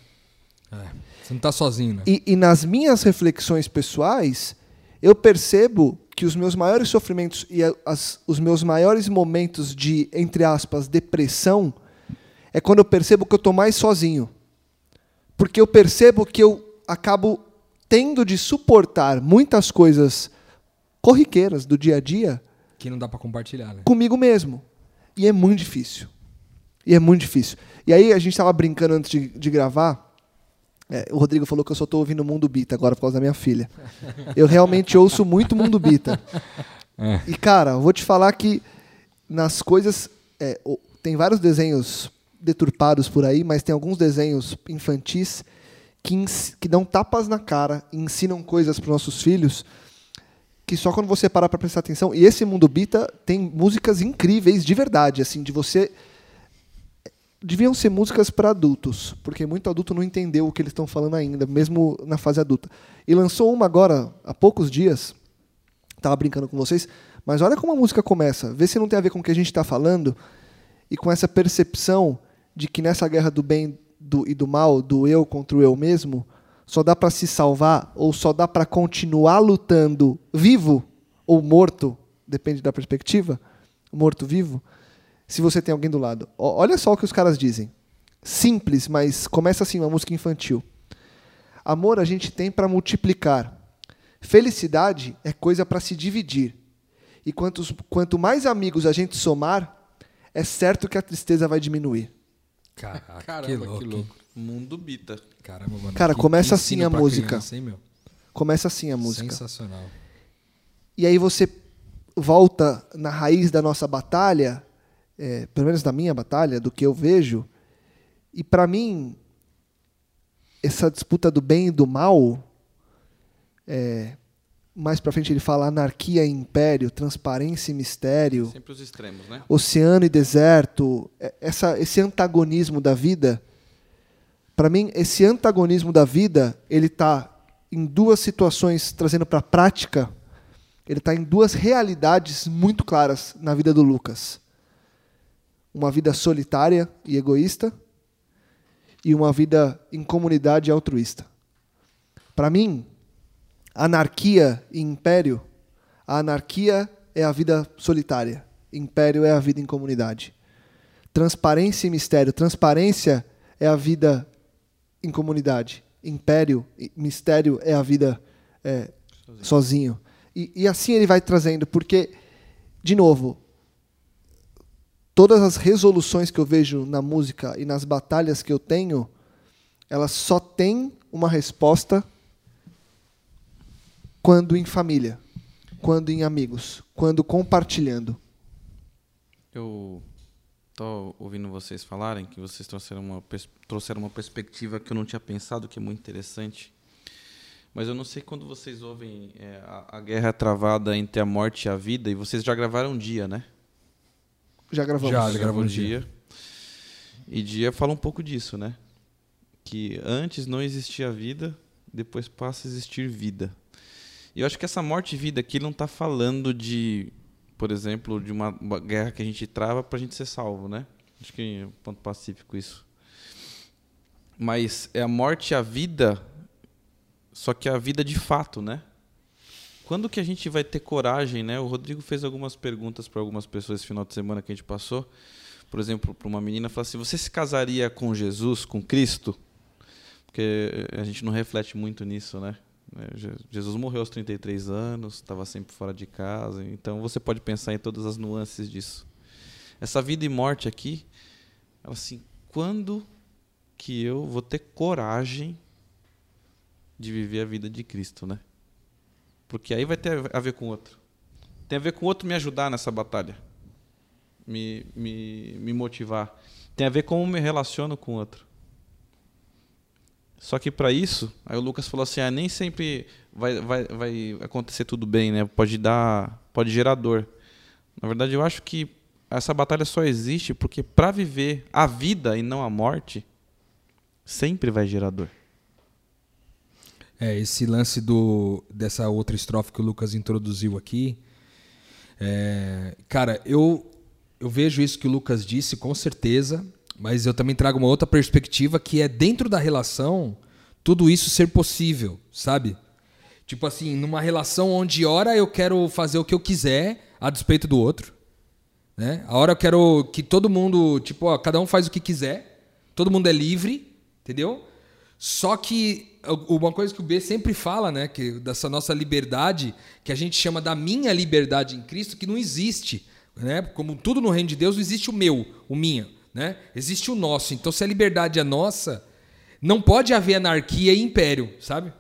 S3: É, você não tá sozinho, né?
S2: E, e nas minhas reflexões pessoais, eu percebo que os meus maiores sofrimentos e as- os meus maiores momentos de, entre aspas, depressão, é quando eu percebo que eu estou mais sozinho. Porque eu percebo que eu acabo tendo de suportar muitas coisas corriqueiras do dia a dia
S3: Que não dá para compartilhar, né?
S2: comigo mesmo. E é muito difícil. E é muito difícil. E aí a gente estava brincando antes de, de gravar. É, o Rodrigo falou que eu só estou ouvindo Mundo Bita agora por causa da minha filha. Eu realmente ouço muito Mundo Bita. E cara, vou te falar que nas coisas. é, tem vários desenhos deturpados por aí, mas tem alguns desenhos infantis que, que dão tapas na cara e ensinam coisas para nossos filhos que só quando você parar para prestar atenção. E esse Mundo Bita tem músicas incríveis de verdade, assim, de você deviam ser músicas para adultos, porque muito adulto não entendeu o que eles estão falando ainda, mesmo na fase adulta. E lançou uma agora há poucos dias. Tava brincando com vocês, mas olha como a música começa. Vê se não tem a ver com o que a gente está falando e com essa percepção de que nessa guerra do bem do, e do mal, do eu contra o eu mesmo, só dá para se salvar ou só dá para continuar lutando vivo ou morto, depende da perspectiva, morto vivo, se você tem alguém do lado. Ó, Olha só o que os caras dizem. Simples, mas começa assim uma música infantil. Amor a gente tem para multiplicar. Felicidade é coisa para se dividir. E quantos, quanto mais amigos a gente somar, é certo que a tristeza vai diminuir.
S3: Caraca,
S5: Caramba,
S3: que
S5: que
S3: louco.
S5: louco.
S4: Mundo Bita.
S3: Caramba, mano.
S2: Cara, começa assim a música.
S3: criança, hein, meu?
S2: Começa assim a música.
S3: Sensacional.
S2: E aí você volta na raiz da nossa batalha, é, pelo menos da minha batalha, do que eu vejo. E para mim, essa disputa do bem e do mal, é, mais para frente ele fala anarquia e império, transparência e mistério,
S4: Sempre os extremos, né?
S2: oceano e deserto, é- essa, esse antagonismo da vida, para mim, esse antagonismo da vida, ele está em duas situações trazendo para a prática, ele está em duas realidades muito claras na vida do Lucas. Uma vida solitária e egoísta e uma vida em comunidade altruísta. Para mim, anarquia e império, a anarquia é a vida solitária, império é a vida em comunidade. Transparência e mistério, transparência é a vida em comunidade, império, e mistério é a vida é, sozinho. E, e assim ele vai trazendo, porque, de novo, todas as resoluções que eu vejo na música e nas batalhas que eu tenho, elas só têm uma resposta quando em família, quando em amigos, quando compartilhando.
S4: Eu tô ouvindo vocês falarem que vocês trouxeram uma, trouxeram uma perspectiva que eu não tinha pensado, que é muito interessante. Mas eu não sei quando vocês ouvem é, a, a guerra travada entre a morte e a vida, e vocês já gravaram um dia, né?
S2: Já gravamos.
S3: Já, já gravou um dia.
S4: E dia fala um pouco disso, né? Que antes não existia vida, depois passa a existir vida. E eu acho que essa morte e vida aqui não está falando de, por exemplo, de uma, uma guerra que a gente trava para a gente ser salvo, né? Acho que é um ponto pacífico isso. Mas é a morte e a vida, só que a vida de fato, né? Quando que a gente vai ter coragem, né? O Rodrigo fez algumas perguntas para algumas pessoas esse final de semana que a gente passou. Por exemplo, para uma menina, falou assim: "Você se casaria com Jesus, com Cristo?" Porque a gente não reflete muito nisso, né? É, Je- Jesus morreu aos 33 anos, estava sempre fora de casa, então você pode pensar em todas as nuances disso. Essa vida e morte aqui, ela assim, quando que eu vou ter coragem de viver a vida de Cristo, né? Porque aí vai ter a ver com o outro. Tem a ver com o outro me ajudar nessa batalha. Me, me, me motivar. Tem a ver com como me relaciono com o outro. Só que para isso, aí o Lucas falou assim, ah, nem sempre vai, vai, vai acontecer tudo bem, né? Pode dar, pode gerar dor. Na verdade, eu acho que essa batalha só existe porque para viver a vida e não a morte, sempre vai gerar dor.
S3: É, esse lance do, dessa outra estrofe que o Lucas introduziu aqui. é, cara, eu, eu vejo isso que o Lucas disse, com certeza, mas eu também trago uma outra perspectiva que é dentro da relação tudo isso ser possível, sabe? Tipo assim, numa relação onde hora eu quero fazer o que eu quiser a despeito do outro, né? A hora eu quero que todo mundo, tipo, ó, cada um faz o que quiser, todo mundo é livre, entendeu? Só que uma coisa que o B sempre fala, né, que dessa nossa liberdade, que a gente chama da minha liberdade em Cristo, que não existe, né? Como tudo no reino de Deus, não existe o meu, o minha, né? Existe o nosso. Então, se a liberdade é nossa, não pode haver anarquia e império, sabe?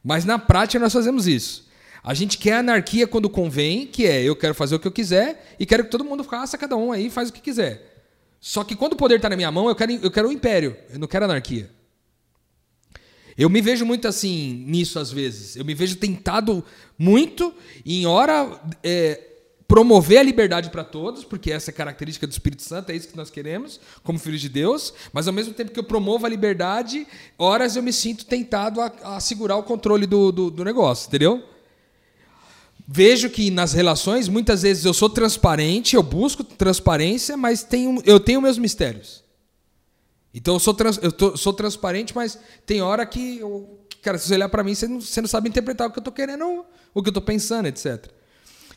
S3: Mas na prática nós fazemos isso. A gente quer anarquia quando convém, que é eu quero fazer o que eu quiser e quero que todo mundo faça, cada um aí faz o que quiser. Só que quando o poder está na minha mão, eu quero, eu quero o império, eu não quero anarquia. Eu me vejo muito assim nisso às vezes. Eu me vejo tentado muito em hora é, promover a liberdade para todos, porque essa é a característica do Espírito Santo, é isso que nós queremos como filhos de Deus. Mas ao mesmo tempo que eu promovo a liberdade, horas eu me sinto tentado a, a segurar o controle do, do, do negócio, entendeu? Vejo que nas relações, muitas vezes eu sou transparente, eu busco transparência, mas tenho, eu tenho meus mistérios. Então eu sou, trans, eu tô, sou transparente, mas tem hora que, eu, cara, se você olhar para mim, você não, você não sabe interpretar o que eu tô querendo, o que eu tô pensando, etc.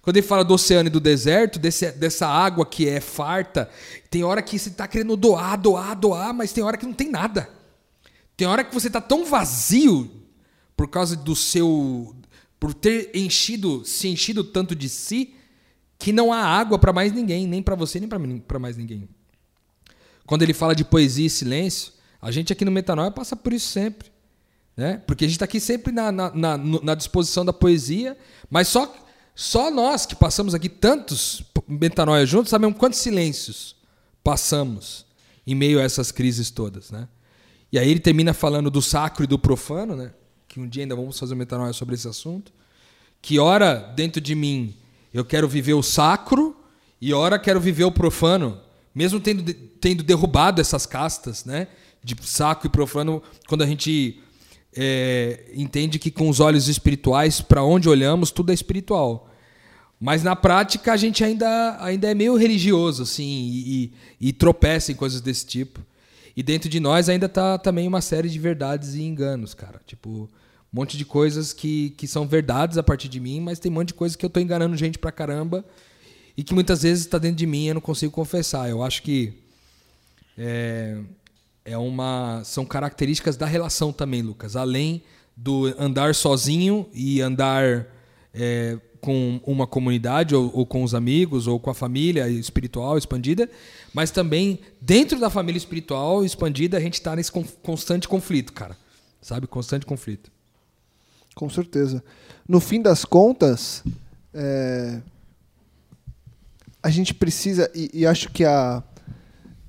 S3: Quando ele fala do oceano e do deserto, desse, dessa água que é farta, tem hora que você está querendo doar, doar, doar, mas tem hora que não tem nada. Tem hora que você está tão vazio por causa do seu. por ter enchido, se enchido tanto de si, que não há água para mais ninguém, nem para você, nem para mais ninguém. Quando ele fala de poesia e silêncio, a gente aqui no Metanoia passa por isso sempre. Né? Porque a gente está aqui sempre na, na, na, na disposição da poesia, mas só só nós que passamos aqui tantos metanoia juntos sabemos quantos silêncios passamos em meio a essas crises todas, né? E aí ele termina falando do sacro e do profano, né? Que um dia ainda vamos fazer metanoia sobre esse assunto. Que ora dentro de mim eu quero viver o sacro e ora quero viver o profano, mesmo tendo, tendo derrubado essas castas, né? De sacro e profano, quando a gente é, entende que com os olhos espirituais, para onde olhamos, tudo é espiritual. Mas na prática a gente ainda, ainda é meio religioso, assim, e, e, e tropeça em coisas desse tipo. E dentro de nós ainda tá também uma série de verdades e enganos, cara. Tipo, um monte de coisas que, que são verdades a partir de mim, mas tem um monte de coisas que eu tô enganando gente pra caramba e que muitas vezes está dentro de mim e eu não consigo confessar. Eu acho que é, é uma são características da relação também, Lucas. Além do andar sozinho e andar é, com uma comunidade ou, ou, com os amigos ou com a família espiritual expandida, mas também dentro da família espiritual expandida a gente está nesse constante conflito, cara, sabe, constante conflito.
S2: Com certeza. No fim das contas, é, a gente precisa e, e acho que a,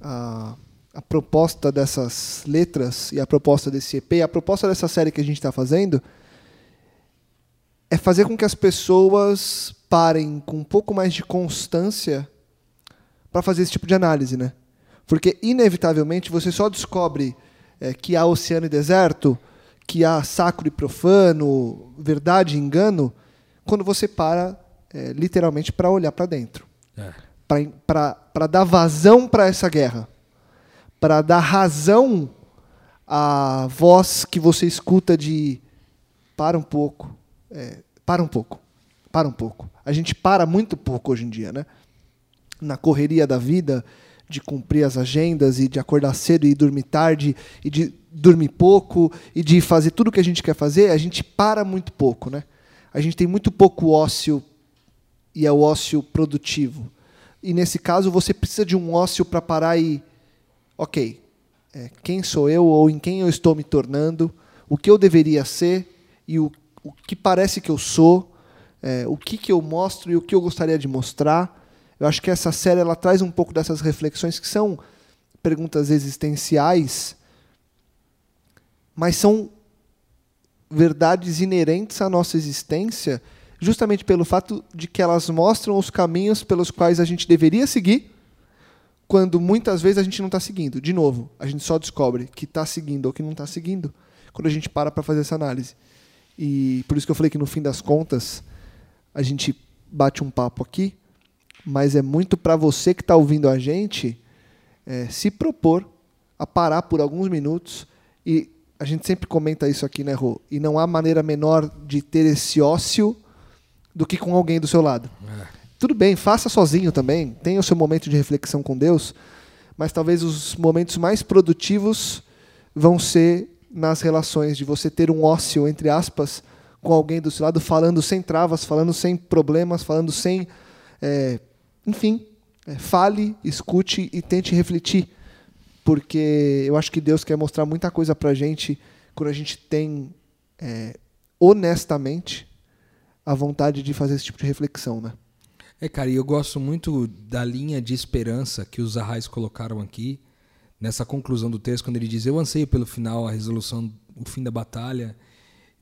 S2: a a proposta dessas letras e a proposta desse EP, a proposta dessa série que a gente está fazendo é fazer com que as pessoas parem com um pouco mais de constância para fazer esse tipo de análise, né? Porque inevitavelmente você só descobre é, que há oceano e deserto, que há sacro e profano, verdade e engano, quando você para é, literalmente para olhar para dentro, é. para dar vazão para essa guerra para dar razão à voz que você escuta de para um pouco, é, para um pouco, para um pouco. A gente para muito pouco hoje em dia, né? Na correria da vida, de cumprir as agendas e de acordar cedo e dormir tarde e de dormir pouco e de fazer tudo o que a gente quer fazer, a gente para muito pouco, né? A gente tem muito pouco ócio e é o ócio produtivo. E nesse caso você precisa de um ócio para parar e, ok, é, quem sou eu ou em quem eu estou me tornando, o que eu deveria ser e o, o que parece que eu sou, é, o que, que eu mostro e o que eu gostaria de mostrar. Eu acho que essa série ela traz um pouco dessas reflexões que são perguntas existenciais, mas são verdades inerentes à nossa existência, justamente pelo fato de que elas mostram os caminhos pelos quais a gente deveria seguir, quando muitas vezes a gente não está seguindo. De novo, a gente só descobre que está seguindo ou que não está seguindo quando a gente para para fazer essa análise. E por isso que eu falei que no fim das contas a gente bate um papo aqui, mas é muito para você que está ouvindo a gente é, se propor a parar por alguns minutos e a gente sempre comenta isso aqui, né, Rô? E não há maneira menor de ter esse ócio do que com alguém do seu lado. É. Tudo bem, faça sozinho também, tenha o seu momento de reflexão com Deus, mas talvez os momentos mais produtivos vão ser nas relações de você ter um ócio, entre aspas, com alguém do seu lado, falando sem travas, falando sem problemas, falando sem. É, enfim, é, fale, escute e tente refletir porque eu acho que Deus quer mostrar muita coisa para a gente quando a gente tem é, honestamente a vontade de fazer esse tipo de reflexão, né?
S3: É, cara, e eu gosto muito da linha de esperança que os Arrais colocaram aqui, nessa conclusão do texto, quando ele diz: Eu anseio pelo final, a resolução, o fim da batalha,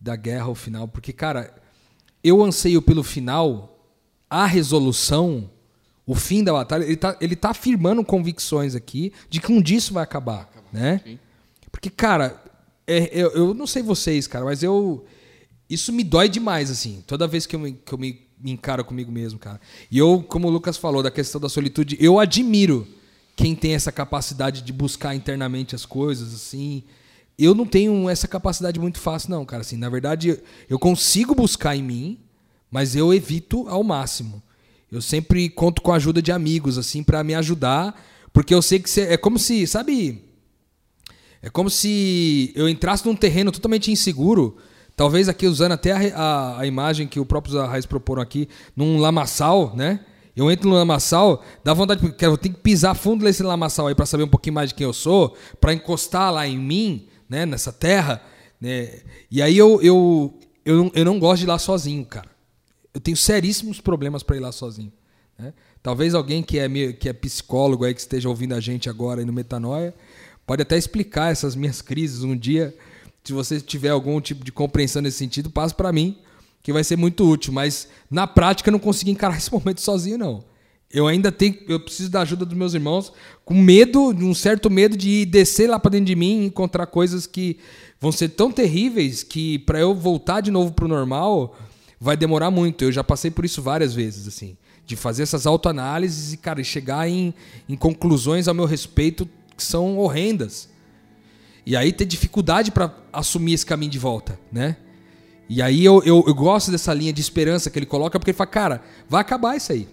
S3: da guerra ao final. Porque, cara, eu anseio pelo final, a resolução o fim da batalha, ele está ele tá afirmando convicções aqui de que um dia isso vai acabar, acabar né? Sim. Porque, cara, é, eu, eu não sei vocês, cara, mas eu... Isso me dói demais, assim, toda vez que eu, me, que eu me, me encaro comigo mesmo, cara. E eu, como o Lucas falou, da questão da solitude, eu admiro quem tem essa capacidade de buscar internamente as coisas, assim... Eu não tenho essa capacidade muito fácil, não, cara. Assim, na verdade, eu consigo buscar em mim, mas eu evito ao máximo. Eu sempre conto com a ajuda de amigos, assim, para me ajudar, porque eu sei que é como se, sabe? É como se eu entrasse num terreno totalmente inseguro, talvez aqui usando até a, a, a imagem que o próprio Arraiz proporam aqui, num lamaçal, né? Eu entro no lamaçal, dá vontade, porque eu tenho que pisar fundo nesse lamaçal aí para saber um pouquinho mais de quem eu sou, para encostar lá em mim, né, nessa terra, né? E aí eu, eu, eu, não, eu não gosto de ir lá sozinho, cara eu tenho seríssimos problemas para ir lá sozinho. Né? Talvez alguém que é, que é psicólogo aí, que esteja ouvindo a gente agora aí no Metanoia, pode até explicar essas minhas crises um dia. Se você tiver algum tipo de compreensão nesse sentido, passe para mim, que vai ser muito útil. Mas na prática eu não consegui encarar esse momento sozinho, não. Eu ainda tenho, eu preciso da ajuda dos meus irmãos, com medo, um certo medo de descer lá para dentro de mim e encontrar coisas que vão ser tão terríveis que para eu voltar de novo pro normal, vai demorar muito. Eu já passei por isso várias vezes, assim. De fazer essas autoanálises e, cara, chegar em, em conclusões ao meu respeito que são horrendas. E aí ter dificuldade para assumir esse caminho de volta, né? E aí eu, eu, eu, gosto dessa linha de esperança que ele coloca, porque ele fala, cara, vai acabar isso aí.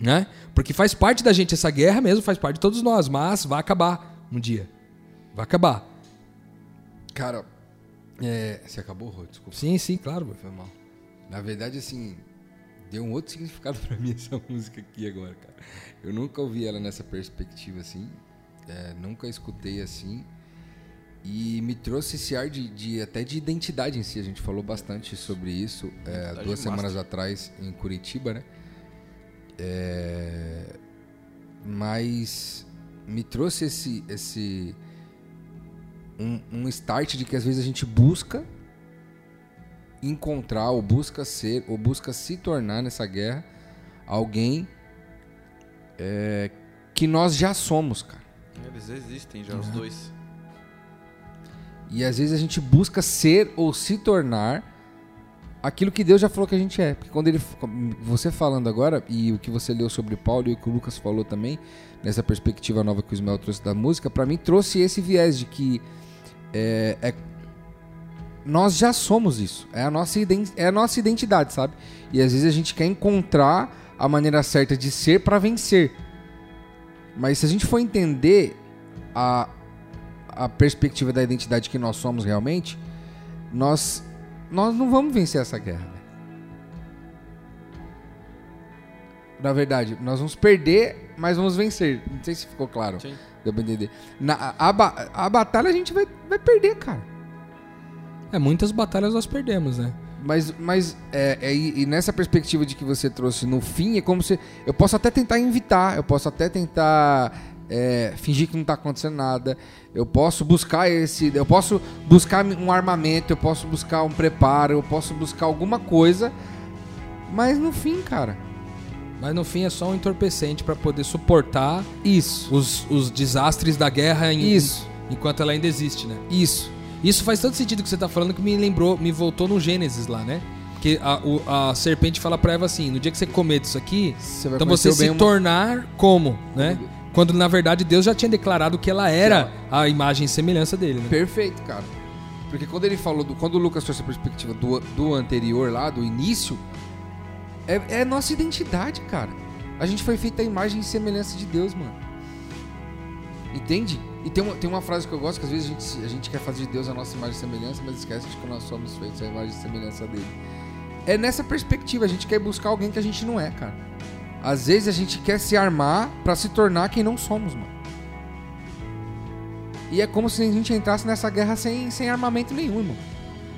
S3: Né? Porque faz parte da gente essa guerra mesmo, faz parte de todos nós, mas vai acabar um dia. Vai acabar.
S5: Cara, é... você acabou, Rô?
S3: Desculpa. Sim, sim, claro.
S5: Foi mal. Na verdade, assim, deu um outro significado para mim essa música aqui agora, cara. Eu nunca ouvi ela nessa perspectiva assim, é, nunca escutei assim. E me trouxe esse ar de, de, até de identidade em si. A gente falou bastante sobre isso é, duas semanas atrás em Curitiba, né? É, mas me trouxe esse, esse um, um start de que às vezes a gente busca encontrar ou busca ser ou busca se tornar nessa guerra alguém é, que nós já somos, cara.
S4: Eles existem já, os dois.
S5: E às vezes a gente busca ser ou se tornar aquilo que Deus já falou que a gente é. Porque quando ele. Você falando agora, e o que você leu sobre Paulo e o que o Lucas falou também, nessa perspectiva nova que o Ismael trouxe da música, para mim trouxe esse viés de que é, é nós já somos isso. É a, nossa é a nossa identidade, sabe? E às vezes a gente quer encontrar a maneira certa de ser pra vencer. Mas se a gente for entender a, a perspectiva da identidade que nós somos realmente, nós, nós não vamos vencer essa guerra. velho. Na verdade, nós vamos perder, mas vamos vencer. Não sei se ficou claro.
S4: Sim.
S5: Deu pra entender. Na, a, a a batalha a gente vai, vai perder, cara.
S3: É, muitas batalhas nós perdemos, né?
S5: Mas, mas é, é, e e nessa perspectiva de que você trouxe no fim, é como se. Eu posso até tentar evitar, eu posso até tentar é, fingir que não tá acontecendo nada. Eu posso buscar esse. Eu posso buscar um armamento, eu posso buscar um preparo, eu posso buscar alguma coisa. Mas no fim, cara.
S3: Mas no fim é só um entorpecente pra poder suportar
S5: Isso.
S3: os, os desastres da guerra em-
S5: Isso.
S3: enquanto ela ainda existe, né?
S5: Isso.
S3: Isso faz tanto sentido que você tá falando que me lembrou, me voltou no Gênesis lá, né? Que a, a serpente fala pra Eva assim: no dia que você comer disso aqui,
S5: Você vai
S3: então você se tornar como, né? Quando na verdade Deus já tinha declarado que ela era a imagem e semelhança dele, né?
S5: Perfeito, cara. Porque quando ele falou, do, quando o Lucas trouxe a perspectiva do, do anterior lá, do início, é, é nossa identidade, cara. A gente foi feita a imagem e semelhança de Deus, mano. Entende? E tem uma, tem uma frase que eu gosto, que às vezes a gente, a gente quer fazer de Deus a nossa imagem e semelhança, mas esquece de que nós somos feitos a imagem e semelhança dele. É nessa perspectiva, a gente quer buscar alguém que a gente não é, cara. Às vezes a gente quer se armar pra se tornar quem não somos, mano. E é como se a gente entrasse nessa guerra sem, sem armamento nenhum, irmão.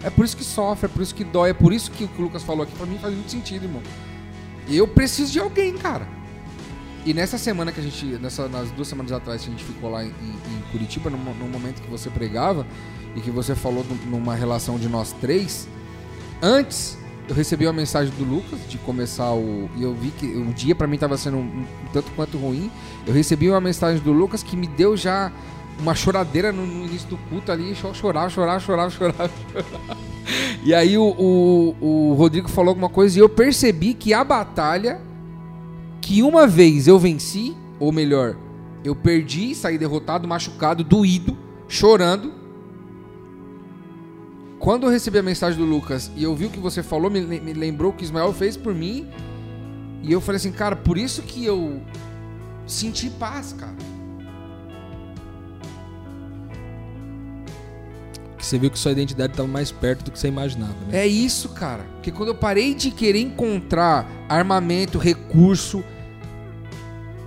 S5: É por isso que sofre, é por isso que dói, é por isso que o que o Lucas falou aqui pra mim faz muito sentido, irmão. Eu preciso de alguém, cara. E nessa semana que a gente, nessa, nas duas semanas atrás que a gente ficou lá em, em Curitiba, no, no momento que você pregava e que você falou num- numa relação de nós três, antes eu recebi uma mensagem do Lucas de começar o. E eu vi que o dia pra mim tava sendo um, um tanto quanto ruim. Eu recebi uma mensagem do Lucas que me deu já uma choradeira no, no início do culto ali, chorar, chorar, chorar, chorar, chorar. E aí o, o, o Rodrigo falou alguma coisa e eu percebi que a batalha que uma vez eu venci, ou melhor, eu perdi, saí derrotado, machucado, doído, chorando. Quando eu recebi a mensagem do Lucas e eu vi o que você falou, me, me lembrou o que Ismael fez por mim. E eu falei assim, cara, por isso que eu senti paz, cara.
S3: Que você viu que sua identidade estava mais perto do que você imaginava, né?
S5: É isso, cara. Porque quando eu parei de querer encontrar armamento, recurso,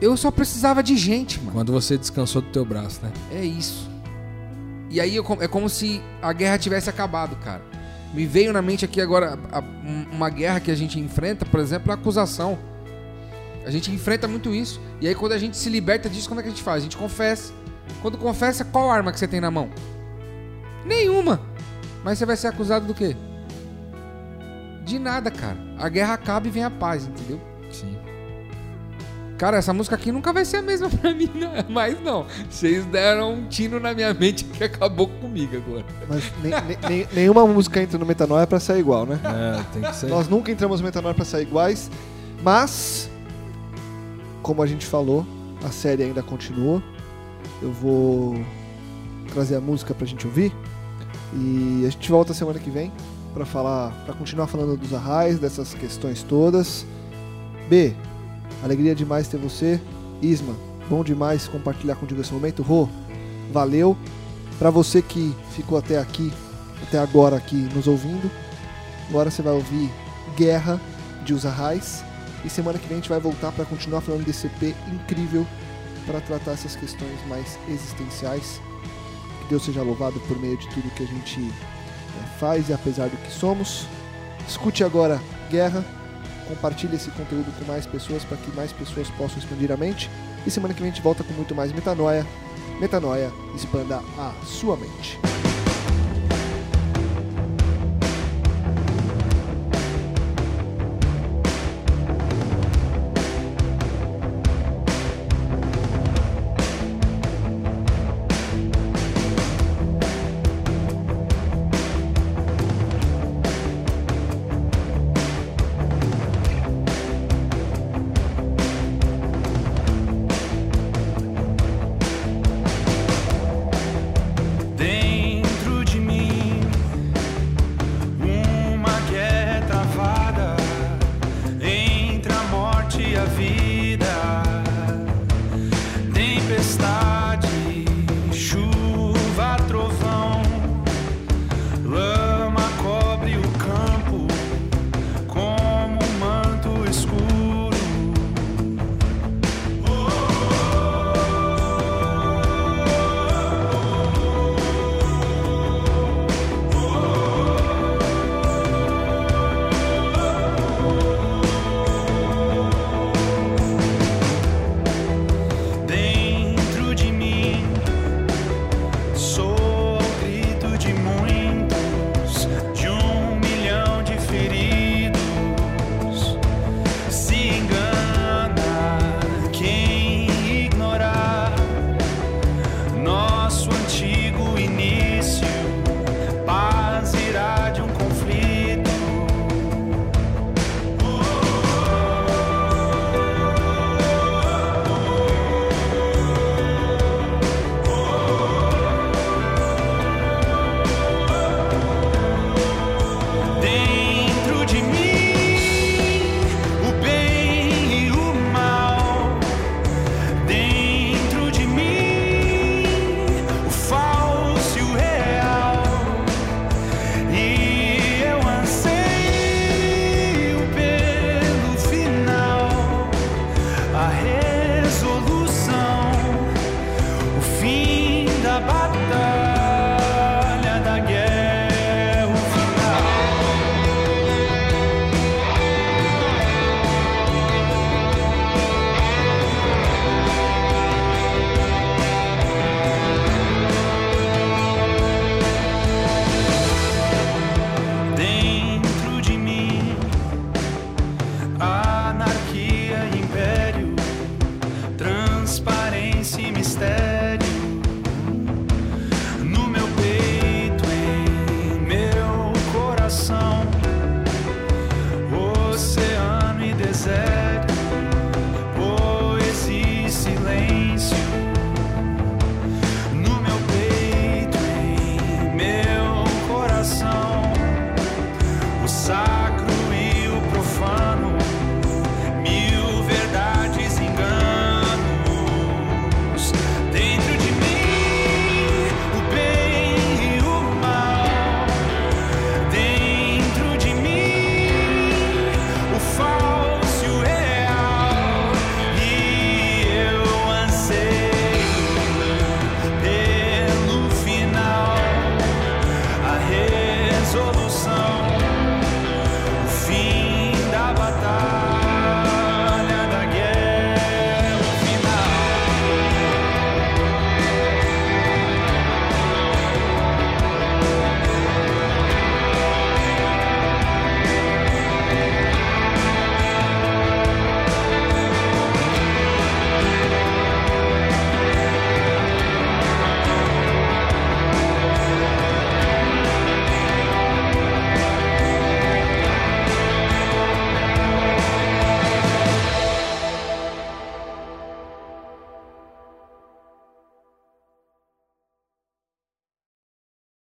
S5: eu só precisava de gente, mano.
S3: Quando você descansou do teu braço, né?
S5: É isso. E aí eu é como se a guerra tivesse acabado, cara. Me veio na mente aqui agora a- um- uma guerra que a gente enfrenta, por exemplo, a acusação. A gente enfrenta muito isso. E aí quando a gente se liberta disso, como é que a gente faz? A gente confessa. Quando confessa, qual arma que você tem na mão? Nenhuma. Mas você vai ser acusado do quê? De nada, cara. A guerra acaba e vem a paz, entendeu?
S3: Sim.
S5: Cara, essa música aqui nunca vai ser a mesma pra mim, não. Mas não. Vocês deram um tino na minha mente que acabou comigo agora.
S2: Mas nem- nem- nem- nenhuma música entra no Metanoia pra sair igual, né?
S3: É, tem que ser.
S2: Nós nunca entramos no Metanoia pra sair iguais, mas, como a gente falou, a série ainda continua. Eu vou trazer a música pra gente ouvir e a gente volta semana que vem pra falar, para continuar falando dos arrais, dessas questões todas. B, alegria demais ter você. Isma, bom demais compartilhar contigo esse momento. Rô, valeu. Pra você que ficou até aqui, até agora aqui nos ouvindo, Agora você vai ouvir Guerra de Os Arrais. E semana que vem a gente vai voltar para continuar falando desse EP incrível para tratar essas questões mais existenciais. Que Deus seja louvado por meio de tudo que a gente eh, faz e apesar do que somos. Escute agora Guerra. Compartilhe esse conteúdo com mais pessoas para que mais pessoas possam expandir a mente. E semana que vem a gente volta com muito mais metanoia. Metanoia, expanda a sua mente.